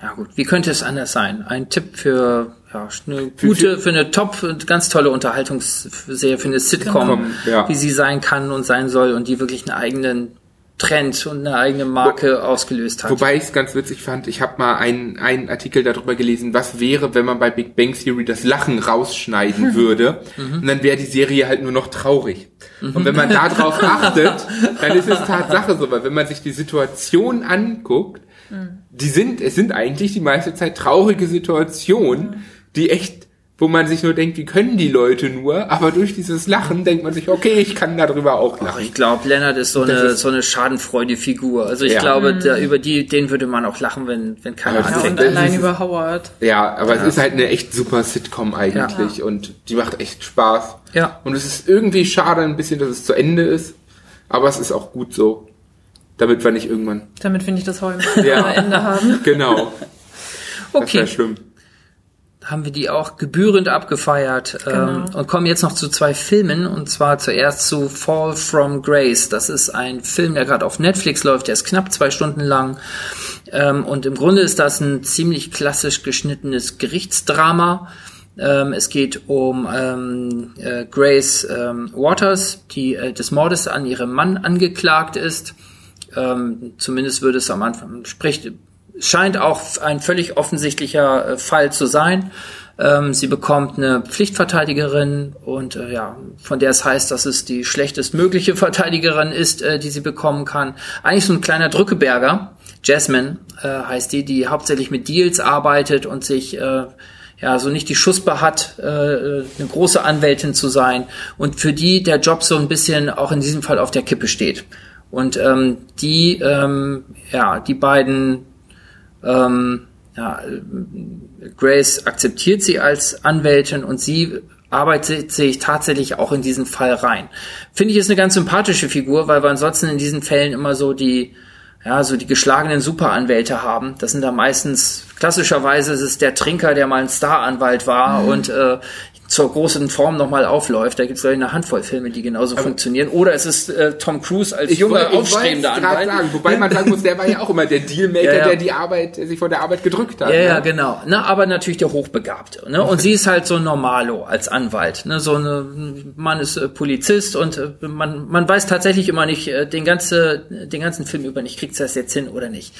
Ja gut, wie könnte es anders sein? Ein Tipp für ja, eine gute, für eine top, ganz tolle Unterhaltungsserie, für eine Sitcom, ja. wie sie sein kann und sein soll und die wirklich einen eigenen Trend und eine eigene Marke Wo, ausgelöst hat. Wobei ich es ganz witzig fand, ich habe mal einen, einen Artikel darüber gelesen, was wäre, wenn man bei Big Bang Theory das Lachen rausschneiden würde mhm. und dann wäre die Serie halt nur noch traurig. Und wenn man darauf achtet, dann ist es Tatsache so, weil wenn man sich die Situation anguckt, mhm. die sind, es sind eigentlich die meiste Zeit traurige Situationen, die echt wo man sich nur denkt, wie können die Leute nur, aber durch dieses Lachen denkt man sich, okay, ich kann darüber auch lachen. Ach, ich glaube, Lennart ist so eine ist so eine schadenfreudige Figur. Also ich ja. glaube, mhm. da, über die den würde man auch lachen, wenn wenn keiner ja, anfängt. Und allein über Howard. Ja, aber ja. es ist halt eine echt super Sitcom eigentlich ja. und die macht echt Spaß. Ja. Und es ist irgendwie schade ein bisschen, dass es zu Ende ist, aber es ist auch gut so, damit wir nicht irgendwann. Damit wir nicht das Heulen ja. Ende haben. Genau. Okay. Das schlimm haben wir die auch gebührend abgefeiert genau. ähm, und kommen jetzt noch zu zwei Filmen und zwar zuerst zu Fall from Grace. Das ist ein Film, der gerade auf Netflix läuft, der ist knapp zwei Stunden lang ähm, und im Grunde ist das ein ziemlich klassisch geschnittenes Gerichtsdrama. Ähm, es geht um ähm, äh, Grace ähm, Waters, die äh, des Mordes an ihrem Mann angeklagt ist. Ähm, zumindest würde es am Anfang spricht scheint auch ein völlig offensichtlicher äh, Fall zu sein. Ähm, sie bekommt eine Pflichtverteidigerin und äh, ja, von der es heißt, dass es die schlechtestmögliche Verteidigerin ist, äh, die sie bekommen kann. Eigentlich so ein kleiner Drückeberger. Jasmine äh, heißt die, die hauptsächlich mit Deals arbeitet und sich äh, ja so nicht die Schussbar hat, äh, eine große Anwältin zu sein und für die der Job so ein bisschen auch in diesem Fall auf der Kippe steht. Und ähm, die, ähm, ja, die beiden ähm, ja, Grace akzeptiert sie als Anwältin und sie arbeitet sich tatsächlich auch in diesen Fall rein. Finde ich ist eine ganz sympathische Figur, weil wir ansonsten in diesen Fällen immer so die ja, so die geschlagenen Superanwälte haben. Das sind da meistens klassischerweise ist es der Trinker, der mal ein Staranwalt war mhm. und äh, zur großen Form nochmal aufläuft. Da gibt es eine Handvoll Filme, die genauso Aber funktionieren. Oder es ist äh, Tom Cruise als junger, aufstrebender Anwalt. Sagen, wobei man sagen muss, der war ja auch immer der Dealmaker, ja, ja. der die Arbeit, der sich vor der Arbeit gedrückt hat. Ja, ne? ja, genau. Ne, aber natürlich der Hochbegabte. Ne? Und sie ist halt so normalo als Anwalt. Ne? So eine, man ist äh, Polizist und äh, man, man weiß tatsächlich immer nicht, äh, den, ganze, den ganzen Film über nicht, kriegt das jetzt hin oder nicht.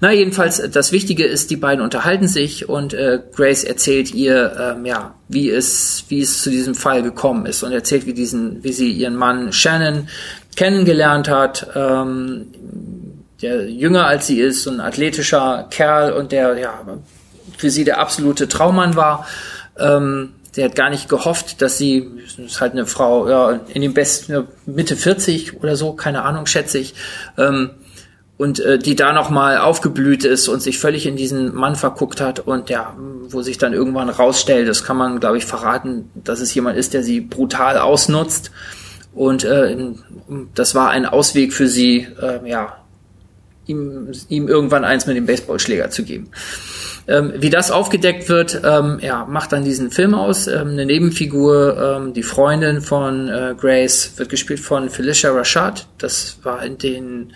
Na, jedenfalls, das Wichtige ist, die beiden unterhalten sich und äh, Grace erzählt ihr, ähm, ja, wie es, wie es zu diesem Fall gekommen ist und erzählt, wie diesen, wie sie ihren Mann Shannon kennengelernt hat, ähm, der jünger als sie ist, so ein athletischer Kerl und der ja für sie der absolute Traummann war. Ähm, der hat gar nicht gehofft, dass sie, ist halt eine Frau, ja, in dem besten Mitte 40 oder so, keine Ahnung, schätze ich, ähm, und äh, die da noch mal aufgeblüht ist und sich völlig in diesen Mann verguckt hat und ja, wo sich dann irgendwann rausstellt, das kann man glaube ich verraten, dass es jemand ist, der sie brutal ausnutzt und äh, das war ein Ausweg für sie, äh, ja, ihm, ihm irgendwann eins mit dem Baseballschläger zu geben. Ähm, wie das aufgedeckt wird, ähm, ja, macht dann diesen Film aus. Ähm, eine Nebenfigur, ähm, die Freundin von äh, Grace, wird gespielt von Felicia Rashad. Das war in den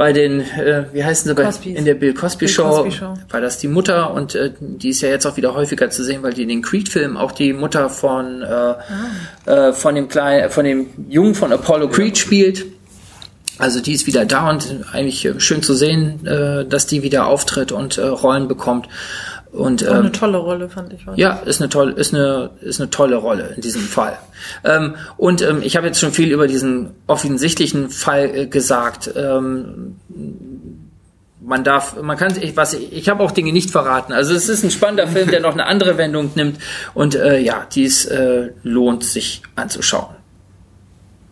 bei den, äh, wie heißen sie, bei, in der Bill Cosby, Bill Show, Cosby Show war das die Mutter und äh, die ist ja jetzt auch wieder häufiger zu sehen, weil die in den Creed-Filmen auch die Mutter von, äh, ah. äh, von dem kleinen, von dem Jungen von Apollo Creed ja. spielt. Also die ist wieder da und eigentlich äh, schön zu sehen, äh, dass die wieder auftritt und Rollen bekommt. Und, ähm, eine tolle Rolle fand ich. Heute. Ja, ist eine tolle, ist eine, ist eine tolle Rolle in diesem Fall. Ähm, und ähm, ich habe jetzt schon viel über diesen offensichtlichen Fall äh, gesagt. Ähm, man darf, man kann, ich, was, ich habe auch Dinge nicht verraten. Also es ist ein spannender Film, der noch eine andere Wendung nimmt. Und äh, ja, dies äh, lohnt sich anzuschauen.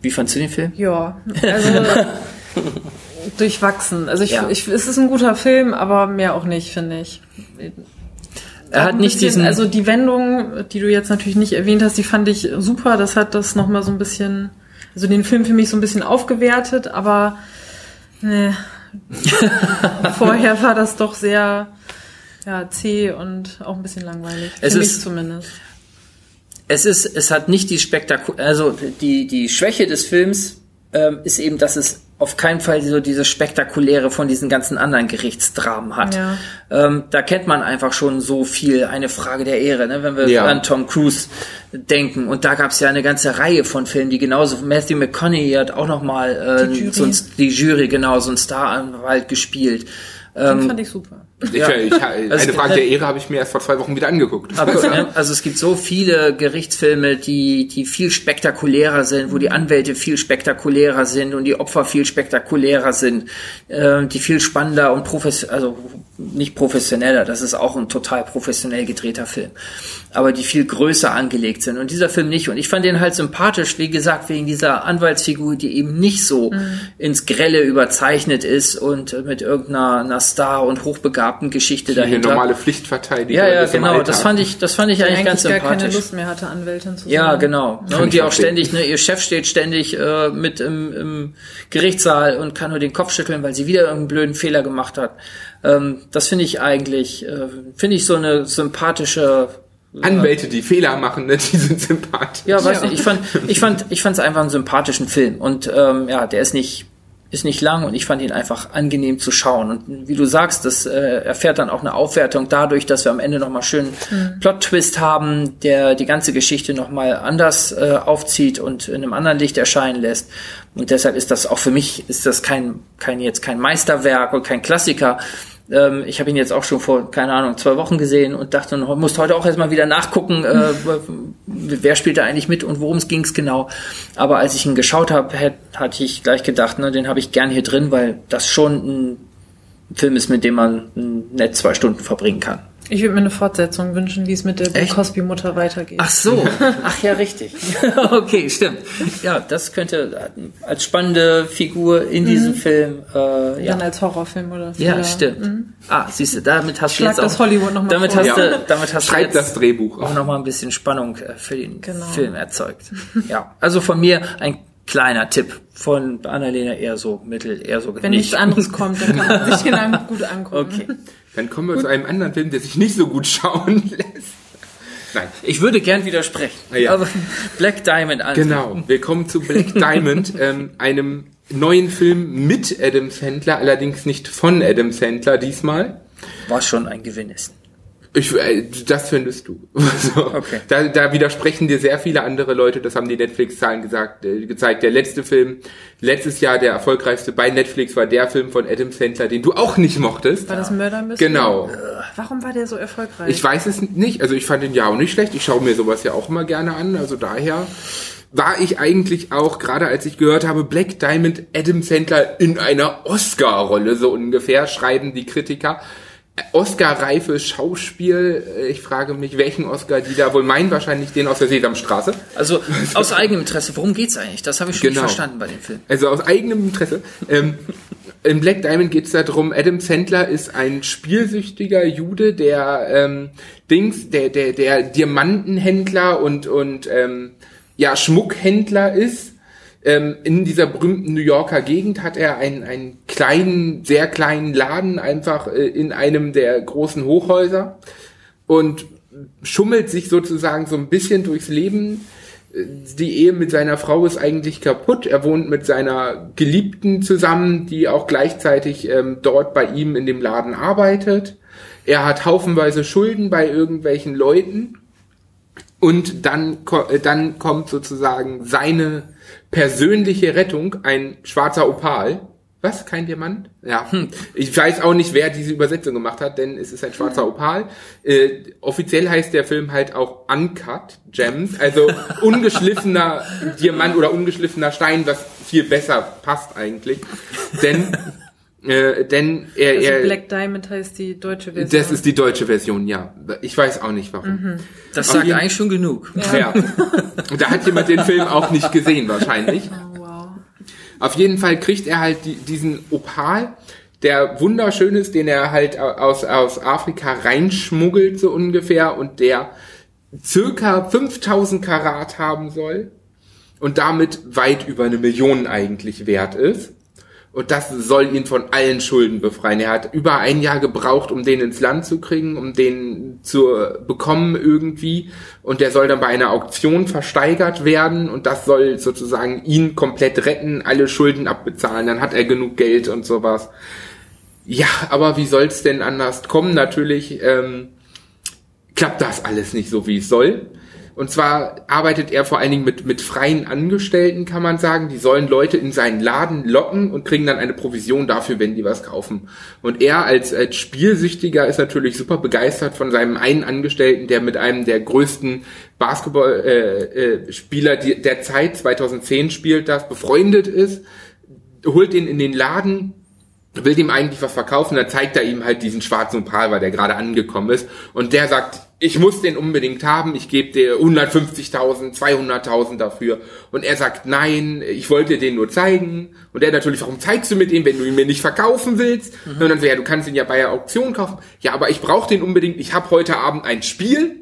Wie fandst du den Film? Ja, also durchwachsen. Also ich, ja. ich, es ist ein guter Film, aber mehr auch nicht, finde ich. Er hat nicht bisschen, diesen. Also die Wendung, die du jetzt natürlich nicht erwähnt hast, die fand ich super. Das hat das nochmal so ein bisschen, also den Film für mich so ein bisschen aufgewertet, aber ne, vorher war das doch sehr ja, zäh und auch ein bisschen langweilig. Es für ist, zumindest. Es ist, es hat nicht die Spektaku also die, die Schwäche des Films ähm, ist eben, dass es auf keinen Fall so dieses Spektakuläre von diesen ganzen anderen Gerichtsdramen hat. Ja. Ähm, da kennt man einfach schon so viel, eine Frage der Ehre, ne? wenn wir ja. an Tom Cruise denken. Und da gab es ja eine ganze Reihe von Filmen, die genauso, Matthew McConaughey hat auch nochmal äh, die, Jury. So ein, die Jury, genau, so ein Staranwalt gespielt. Den ähm, fand ich super. Ich, ja. ich, eine also, Frage der Ehre habe ich mir erst vor zwei Wochen wieder angeguckt. Aber, also es gibt so viele Gerichtsfilme, die, die viel spektakulärer sind, wo die Anwälte viel spektakulärer sind und die Opfer viel spektakulärer sind, äh, die viel spannender und professionell, also nicht professioneller, das ist auch ein total professionell gedrehter Film, aber die viel größer angelegt sind und dieser Film nicht. Und ich fand den halt sympathisch, wie gesagt, wegen dieser Anwaltsfigur, die eben nicht so mhm. ins Grelle überzeichnet ist und mit irgendeiner Star- und hochbegabten Geschichte die dahinter. Eine normale Pflichtverteidigung. Ja, ja, genau. Das fand ich, das fand ich eigentlich, eigentlich ganz gar sympathisch. keine Lust mehr hatte, Anwältin zu sein. Ja, genau. Kann und die auch ständig, ne, ihr Chef steht ständig äh, mit im, im Gerichtssaal und kann nur den Kopf schütteln, weil sie wieder irgendeinen blöden Fehler gemacht hat. Ähm, das finde ich eigentlich, äh, finde ich so eine sympathische Anwälte, die Fehler machen, ne, die sind sympathisch. Ja, weiß ja. nicht. Ich fand, ich fand, ich fand es einfach einen sympathischen Film und ähm, ja, der ist nicht ist nicht lang und ich fand ihn einfach angenehm zu schauen. Und wie du sagst, das äh, erfährt dann auch eine Aufwertung dadurch, dass wir am Ende nochmal schön mhm. Plot-Twist haben, der die ganze Geschichte nochmal anders äh, aufzieht und in einem anderen Licht erscheinen lässt. Und deshalb ist das auch für mich, ist das kein, kein jetzt kein Meisterwerk und kein Klassiker, ähm, ich habe ihn jetzt auch schon vor, keine Ahnung, zwei Wochen gesehen und dachte, musste heute auch erstmal wieder nachgucken, äh, wer spielt da eigentlich mit und worum es ging es genau. Aber als ich ihn geschaut habe, hatte ich gleich gedacht, ne, den habe ich gern hier drin, weil das schon ein Film ist, mit dem man nett zwei Stunden verbringen kann. Ich würde mir eine Fortsetzung wünschen, wie es mit der Cosby-Mutter weitergeht. Ach so, ach ja, richtig. okay, stimmt. Ja, das könnte als spannende Figur in diesem mhm. Film. Äh, ja. Dann als Horrorfilm oder so. Ja, stimmt. Mhm. Ah, siehst du, damit hast Schlag du jetzt auch, Hollywood noch mal damit vor. hast du, damit hast Schreib du das Drehbuch auch noch mal ein bisschen Spannung äh, für den genau. Film erzeugt. Ja, also von mir ein kleiner Tipp von Annalena eher so mittel, eher so Wenn nicht. nichts anderes kommt, dann kann man sich den gut angucken. Okay. Dann kommen wir gut. zu einem anderen Film, der sich nicht so gut schauen lässt. Nein. Ich würde gern widersprechen. Ja. Aber Black Diamond an. Genau. Wir kommen zu Black Diamond, ähm, einem neuen Film mit Adam Sandler, allerdings nicht von Adam Sandler diesmal. Was schon ein Gewinn ist. Ich, äh, das findest du. so. okay. da, da widersprechen dir sehr viele andere Leute, das haben die Netflix-Zahlen gesagt, äh, gezeigt. Der letzte Film, letztes Jahr der erfolgreichste bei Netflix war der Film von Adam Sandler, den du auch nicht mochtest. War das Murder Mystery? Genau. Warum war der so erfolgreich? Ich weiß es nicht. Also ich fand den ja auch nicht schlecht. Ich schaue mir sowas ja auch immer gerne an. Also daher war ich eigentlich auch, gerade als ich gehört habe, Black Diamond Adam Sandler in einer Oscar-Rolle, so ungefähr, schreiben die Kritiker. Oscar-reife Schauspiel. Ich frage mich, welchen Oscar die da wohl meinen. Wahrscheinlich den aus der Sesamstraße. Also aus eigenem Interesse. Worum geht's eigentlich? Das habe ich schon genau. nicht verstanden bei dem Film. Also aus eigenem Interesse. ähm, in Black Diamond geht's darum, Adam Sandler ist ein spielsüchtiger Jude, der ähm, Dings, der, der, der Diamantenhändler und, und ähm, ja, Schmuckhändler ist ähm, in dieser berühmten New Yorker Gegend hat er einen, einen kleinen, sehr kleinen Laden einfach äh, in einem der großen Hochhäuser und schummelt sich sozusagen so ein bisschen durchs Leben. Die Ehe mit seiner Frau ist eigentlich kaputt. Er wohnt mit seiner Geliebten zusammen, die auch gleichzeitig ähm, dort bei ihm in dem Laden arbeitet. Er hat haufenweise Schulden bei irgendwelchen Leuten. Und dann, äh, dann kommt sozusagen seine persönliche Rettung ein schwarzer Opal. Was? Kein Diamant? Ja. Hm. Ich weiß auch nicht, wer diese Übersetzung gemacht hat, denn es ist ein schwarzer Opal. Äh, offiziell heißt der Film halt auch Uncut Gems, also ungeschliffener Diamant oder ungeschliffener Stein, was viel besser passt eigentlich. Denn äh, denn er, also er Black Diamond heißt die deutsche Version. Das ist die deutsche Version, ja. Ich weiß auch nicht warum. Mhm. Das sagt jeden, eigentlich schon genug. Ja. ja. da hat jemand den Film auch nicht gesehen wahrscheinlich. Oh, wow. Auf jeden Fall kriegt er halt die, diesen Opal, der wunderschön ist, den er halt aus, aus Afrika reinschmuggelt, so ungefähr, und der circa 5000 Karat haben soll und damit weit über eine Million eigentlich wert ist. Und das soll ihn von allen Schulden befreien. Er hat über ein Jahr gebraucht, um den ins Land zu kriegen, um den zu bekommen irgendwie. Und der soll dann bei einer Auktion versteigert werden. Und das soll sozusagen ihn komplett retten, alle Schulden abbezahlen. Dann hat er genug Geld und sowas. Ja, aber wie soll's denn anders kommen? Natürlich ähm, klappt das alles nicht so, wie es soll. Und zwar arbeitet er vor allen Dingen mit, mit freien Angestellten, kann man sagen. Die sollen Leute in seinen Laden locken und kriegen dann eine Provision dafür, wenn die was kaufen. Und er als, als Spielsüchtiger ist natürlich super begeistert von seinem einen Angestellten, der mit einem der größten Basketballspieler äh, äh, der Zeit, 2010 spielt das, befreundet ist, holt den in den Laden, will dem eigentlich was verkaufen, dann zeigt er ihm halt diesen schwarzen Opal, weil der gerade angekommen ist. Und der sagt, ich muss den unbedingt haben, ich gebe dir 150.000, 200.000 dafür. Und er sagt, nein, ich wollte den nur zeigen. Und er natürlich, warum zeigst du mir den, wenn du ihn mir nicht verkaufen willst? Mhm. Und dann so, ja, du kannst ihn ja bei der Auktion kaufen. Ja, aber ich brauche den unbedingt, ich habe heute Abend ein Spiel,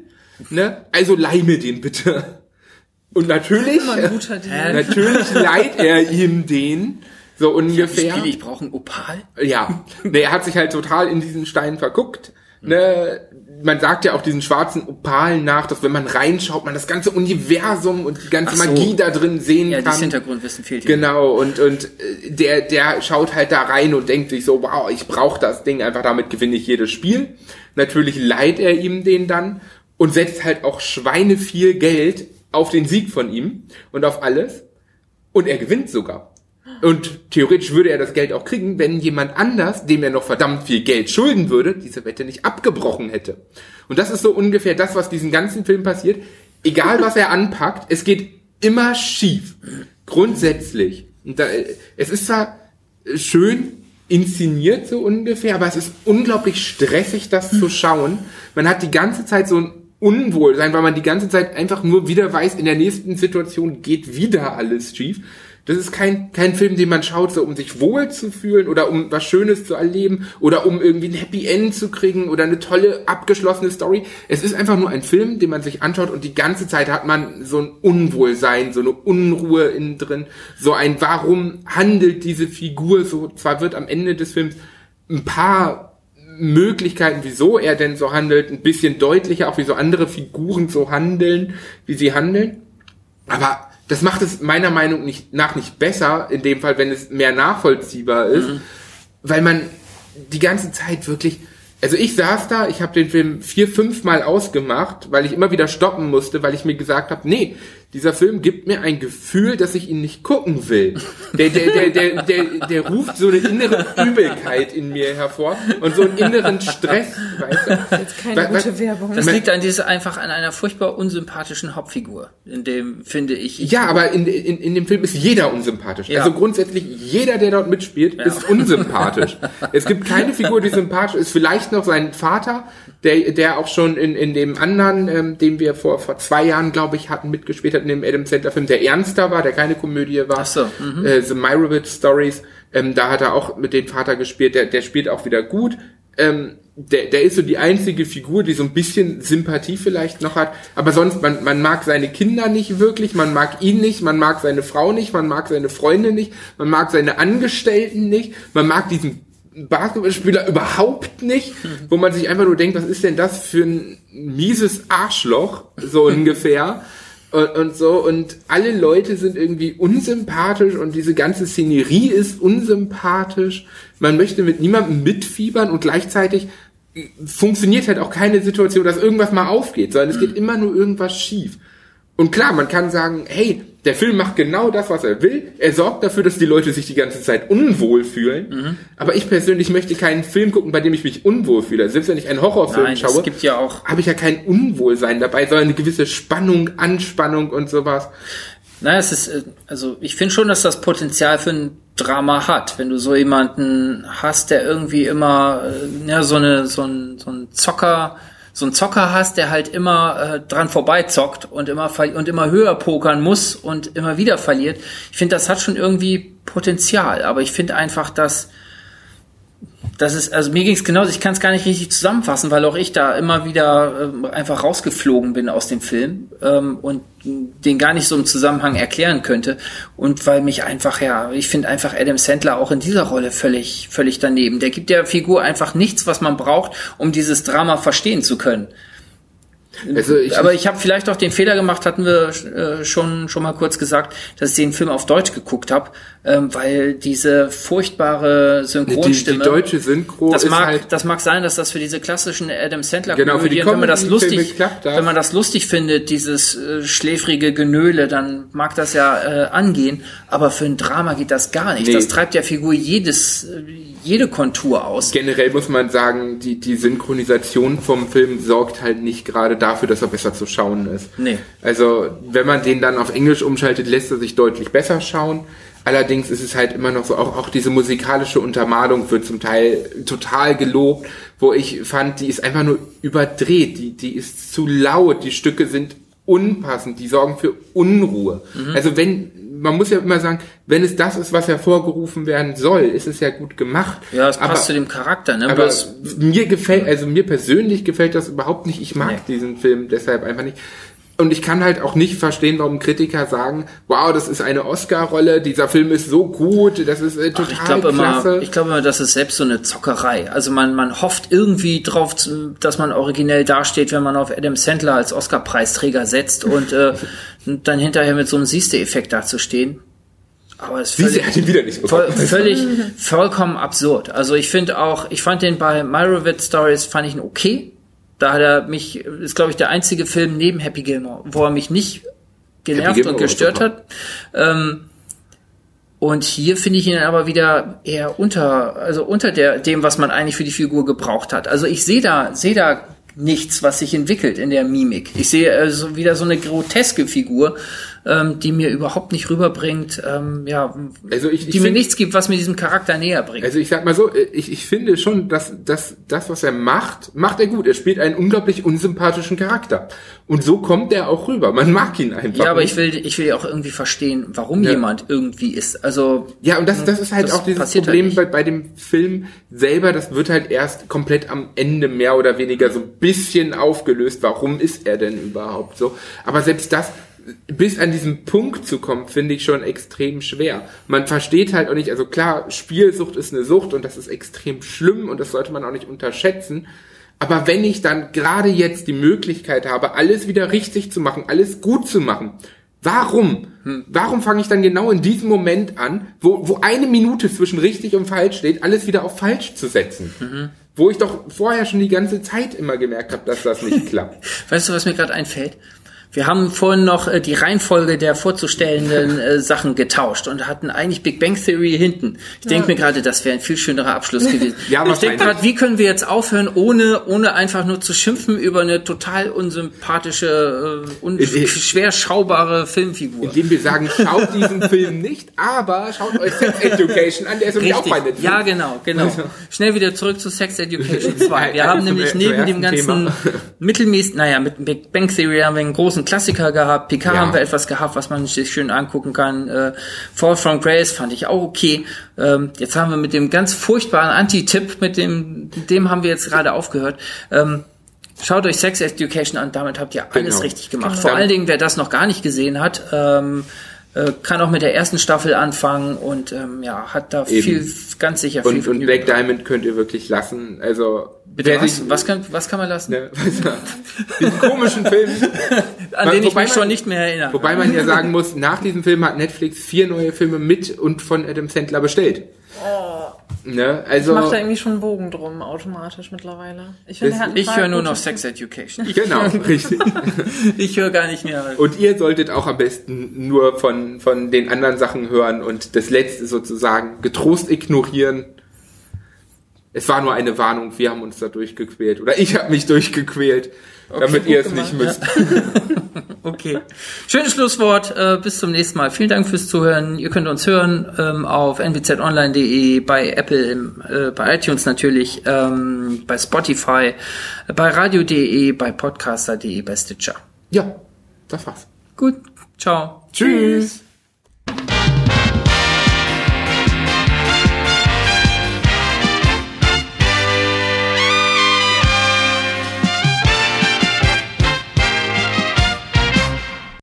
ne? Also leih mir den bitte. Und natürlich, natürlich leiht er ihm den. So ungefähr. Ich, ich brauche einen Opal. Ja, er hat sich halt total in diesen Stein verguckt. Ne, man sagt ja auch diesen schwarzen Opalen nach, dass wenn man reinschaut, man das ganze Universum und die ganze so. Magie da drin sehen ja, kann. Ja, das Hintergrundwissen fehlt hier. Genau, und, und äh, der, der schaut halt da rein und denkt sich so, wow, ich brauche das Ding, einfach damit gewinne ich jedes Spiel. Natürlich leiht er ihm den dann und setzt halt auch Schweine viel Geld auf den Sieg von ihm und auf alles. Und er gewinnt sogar. Und theoretisch würde er das Geld auch kriegen, wenn jemand anders, dem er noch verdammt viel Geld schulden würde, diese Wette nicht abgebrochen hätte. Und das ist so ungefähr das, was diesen ganzen Film passiert. Egal was er anpackt, es geht immer schief. Grundsätzlich. Und da, es ist zwar schön inszeniert so ungefähr, aber es ist unglaublich stressig, das zu schauen. Man hat die ganze Zeit so ein Unwohlsein, weil man die ganze Zeit einfach nur wieder weiß, in der nächsten Situation geht wieder alles schief. Das ist kein, kein Film, den man schaut, so um sich wohl zu fühlen oder um was Schönes zu erleben oder um irgendwie ein Happy End zu kriegen oder eine tolle abgeschlossene Story. Es ist einfach nur ein Film, den man sich anschaut und die ganze Zeit hat man so ein Unwohlsein, so eine Unruhe innen drin, so ein Warum handelt diese Figur so. Zwar wird am Ende des Films ein paar Möglichkeiten, wieso er denn so handelt, ein bisschen deutlicher, auch wie so andere Figuren so handeln, wie sie handeln. Aber das macht es meiner Meinung nicht, nach nicht besser, in dem Fall, wenn es mehr nachvollziehbar ist, mhm. weil man die ganze Zeit wirklich, also ich saß da, ich habe den Film vier, fünf Mal ausgemacht, weil ich immer wieder stoppen musste, weil ich mir gesagt habe, nee, dieser Film gibt mir ein Gefühl, dass ich ihn nicht gucken will. Der, der, der, der, der, der ruft so eine innere Übelkeit in mir hervor und so einen inneren Stress. Weißt du? Das ist keine weil, gute Werbung. Das liegt an dieser, einfach an einer furchtbar unsympathischen Hauptfigur, in dem finde ich. ich ja, aber in, in, in dem Film ist jeder unsympathisch. Ja. Also grundsätzlich jeder, der dort mitspielt, ja. ist unsympathisch. es gibt keine Figur, die sympathisch ist. Vielleicht noch sein Vater, der, der auch schon in, in dem anderen, ähm, den wir vor, vor zwei Jahren, glaube ich, hatten, mitgespielt hat, in dem Adam Sandler Film, der ernster war, der keine Komödie war. Ach so, mhm. äh, The Meyerowitz Stories, ähm, da hat er auch mit dem Vater gespielt, der, der spielt auch wieder gut. Ähm, der, der ist so die einzige Figur, die so ein bisschen Sympathie vielleicht noch hat. Aber sonst, man, man mag seine Kinder nicht wirklich, man mag ihn nicht, man mag seine Frau nicht, man mag seine Freunde nicht, man mag seine Angestellten nicht, man mag diesen Basketballspieler überhaupt nicht, wo man sich einfach nur denkt, was ist denn das für ein mieses Arschloch, so ungefähr. Und, und so, und alle Leute sind irgendwie unsympathisch und diese ganze Szenerie ist unsympathisch. Man möchte mit niemandem mitfiebern und gleichzeitig funktioniert halt auch keine Situation, dass irgendwas mal aufgeht, sondern es geht immer nur irgendwas schief. Und klar, man kann sagen, hey, der Film macht genau das, was er will. Er sorgt dafür, dass die Leute sich die ganze Zeit unwohl fühlen. Mhm. Aber ich persönlich möchte keinen Film gucken, bei dem ich mich unwohl fühle. Selbst wenn ich einen Horrorfilm Nein, schaue, gibt ja auch habe ich ja kein Unwohlsein dabei, sondern eine gewisse Spannung, Anspannung und sowas. Naja, es ist, äh, also ich finde schon, dass das Potenzial für ein Drama hat. Wenn du so jemanden hast, der irgendwie immer, äh, ja, so eine, so ein, so ein Zocker, so einen Zocker hast, der halt immer äh, dran vorbeizockt und immer und immer höher pokern muss und immer wieder verliert. Ich finde, das hat schon irgendwie Potenzial, aber ich finde einfach, dass das ist, also mir ging es genauso, ich kann es gar nicht richtig zusammenfassen, weil auch ich da immer wieder äh, einfach rausgeflogen bin aus dem Film ähm, und den gar nicht so im Zusammenhang erklären könnte. Und weil mich einfach, ja, ich finde einfach Adam Sandler auch in dieser Rolle völlig, völlig daneben. Der gibt der Figur einfach nichts, was man braucht, um dieses Drama verstehen zu können. Also ich, aber ich habe vielleicht auch den Fehler gemacht, hatten wir äh, schon schon mal kurz gesagt, dass ich den Film auf Deutsch geguckt habe, ähm, weil diese furchtbare Synchronstimme. Die, die deutsche Synchro das mag halt das mag sein, dass das für diese klassischen Adam Sandler genau, Komödien, wenn man das lustig wenn man das lustig findet, dieses äh, schläfrige Genöle, dann mag das ja äh, angehen, aber für ein Drama geht das gar nicht. Nee. Das treibt der Figur jedes äh, jede Kontur aus. Generell muss man sagen, die, die Synchronisation vom Film sorgt halt nicht gerade dafür, dass er besser zu schauen ist. Nee. Also, wenn man den dann auf Englisch umschaltet, lässt er sich deutlich besser schauen. Allerdings ist es halt immer noch so, auch, auch diese musikalische Untermalung wird zum Teil total gelobt, wo ich fand, die ist einfach nur überdreht, die, die ist zu laut, die Stücke sind unpassend, die sorgen für Unruhe. Mhm. Also wenn, man muss ja immer sagen, wenn es das ist, was hervorgerufen werden soll, ist es ja gut gemacht. Ja, es passt aber, zu dem Charakter, ne? Aber das, mir gefällt, also mir persönlich gefällt das überhaupt nicht. Ich mag nee. diesen Film deshalb einfach nicht. Und ich kann halt auch nicht verstehen, warum Kritiker sagen, wow, das ist eine Oscar-Rolle, dieser Film ist so gut, das ist äh, total Ach, ich glaube klasse. Immer, ich glaube immer, das ist selbst so eine Zockerei. Also man, man hofft irgendwie drauf, dass man originell dasteht, wenn man auf Adam Sandler als Oscar-Preisträger setzt und äh, dann hinterher mit so einem Siehste-Effekt dazustehen. Aber es ist völlig, hat ihn wieder nicht voll, völlig vollkommen absurd. Also ich finde auch, ich fand den bei Meyerowitz Stories fand ich ihn okay. Da hat er mich, ist glaube ich der einzige Film neben Happy Gilmore, wo er mich nicht genervt und gestört hat. Ähm, und hier finde ich ihn aber wieder eher unter, also unter der, dem, was man eigentlich für die Figur gebraucht hat. Also ich sehe da, sehe da nichts, was sich entwickelt in der Mimik. Ich sehe also wieder so eine groteske Figur, ähm, die mir überhaupt nicht rüberbringt, ähm, ja, also ich, die ich mir find, nichts gibt, was mir diesem Charakter näher bringt. Also ich sag mal so, ich, ich finde schon, dass, dass das, was er macht, macht er gut. Er spielt einen unglaublich unsympathischen Charakter. Und so kommt er auch rüber. Man mag ihn einfach. Ja, aber ich will, ich will ja auch irgendwie verstehen, warum ja. jemand irgendwie ist. Also ja, und das, das ist halt das auch dieses halt Problem halt bei, bei dem Film selber. Das wird halt erst komplett am Ende mehr oder weniger so ein bisschen aufgelöst. Warum ist er denn überhaupt so? Aber selbst das bis an diesen Punkt zu kommen, finde ich schon extrem schwer. Man versteht halt auch nicht, also klar, Spielsucht ist eine Sucht und das ist extrem schlimm und das sollte man auch nicht unterschätzen. Aber wenn ich dann gerade jetzt die Möglichkeit habe, alles wieder richtig zu machen, alles gut zu machen, warum? Hm. Warum fange ich dann genau in diesem Moment an, wo, wo eine Minute zwischen richtig und falsch steht, alles wieder auf falsch zu setzen? Mhm. Wo ich doch vorher schon die ganze Zeit immer gemerkt habe, dass das nicht klappt. Weißt du, was mir gerade einfällt? Wir haben vorhin noch äh, die Reihenfolge der vorzustellenden äh, Sachen getauscht und hatten eigentlich Big Bang Theory hinten. Ich ja. denke mir gerade, das wäre ein viel schönerer Abschluss gewesen. ja, ich denke gerade, wie können wir jetzt aufhören, ohne, ohne einfach nur zu schimpfen über eine total unsympathische, äh, un schwer schaubare Filmfigur. Indem wir sagen, schaut diesen Film nicht, aber schaut euch Sex Education an, der ist nämlich auch bei Netflix. Ja, genau, genau. Also. Schnell wieder zurück zu Sex Education 2. Wir haben nämlich neben dem ganzen mittelmäßig, naja, mit Big Bang Theory haben wir einen großen großen Klassiker gehabt. Picard ja. haben wir etwas gehabt, was man sich schön angucken kann. Äh, Fall from Grace fand ich auch okay. Ähm, jetzt haben wir mit dem ganz furchtbaren Anti-Tipp, mit dem, dem haben wir jetzt gerade aufgehört. Ähm, Schaut euch Sex Education an, damit habt ihr alles genau. richtig gemacht. Genau. Vor allen Dingen, wer das noch gar nicht gesehen hat, ähm, äh, kann auch mit der ersten Staffel anfangen und ähm, ja, hat da Eben. viel, ganz sicher viel Und, und Black Diamond könnt ihr wirklich lassen. Also Bitte was? Sich, was, kann, was kann man lassen? Ne, diesen komischen Film. An den ich mich man, schon nicht mehr erinnere. Wobei man ja sagen muss, nach diesem Film hat Netflix vier neue Filme mit und von Adam Sandler bestellt. Oh. Ne? Also, ich mache da irgendwie schon einen Bogen drum automatisch mittlerweile. Ich, ich höre nur noch Sex Education. genau, richtig. ich höre gar nicht mehr. Und ihr solltet auch am besten nur von, von den anderen Sachen hören und das letzte sozusagen getrost ignorieren. Es war nur eine Warnung, wir haben uns da durchgequält. Oder ich habe mich durchgequält, okay, damit ihr es nicht müsst. Okay. Schönes Schlusswort. Äh, bis zum nächsten Mal. Vielen Dank fürs Zuhören. Ihr könnt uns hören ähm, auf nwzonline.de, bei Apple, äh, bei iTunes natürlich, ähm, bei Spotify, bei radio.de, bei podcaster.de, bei Stitcher. Ja, das war's. Gut. Ciao. Tschüss.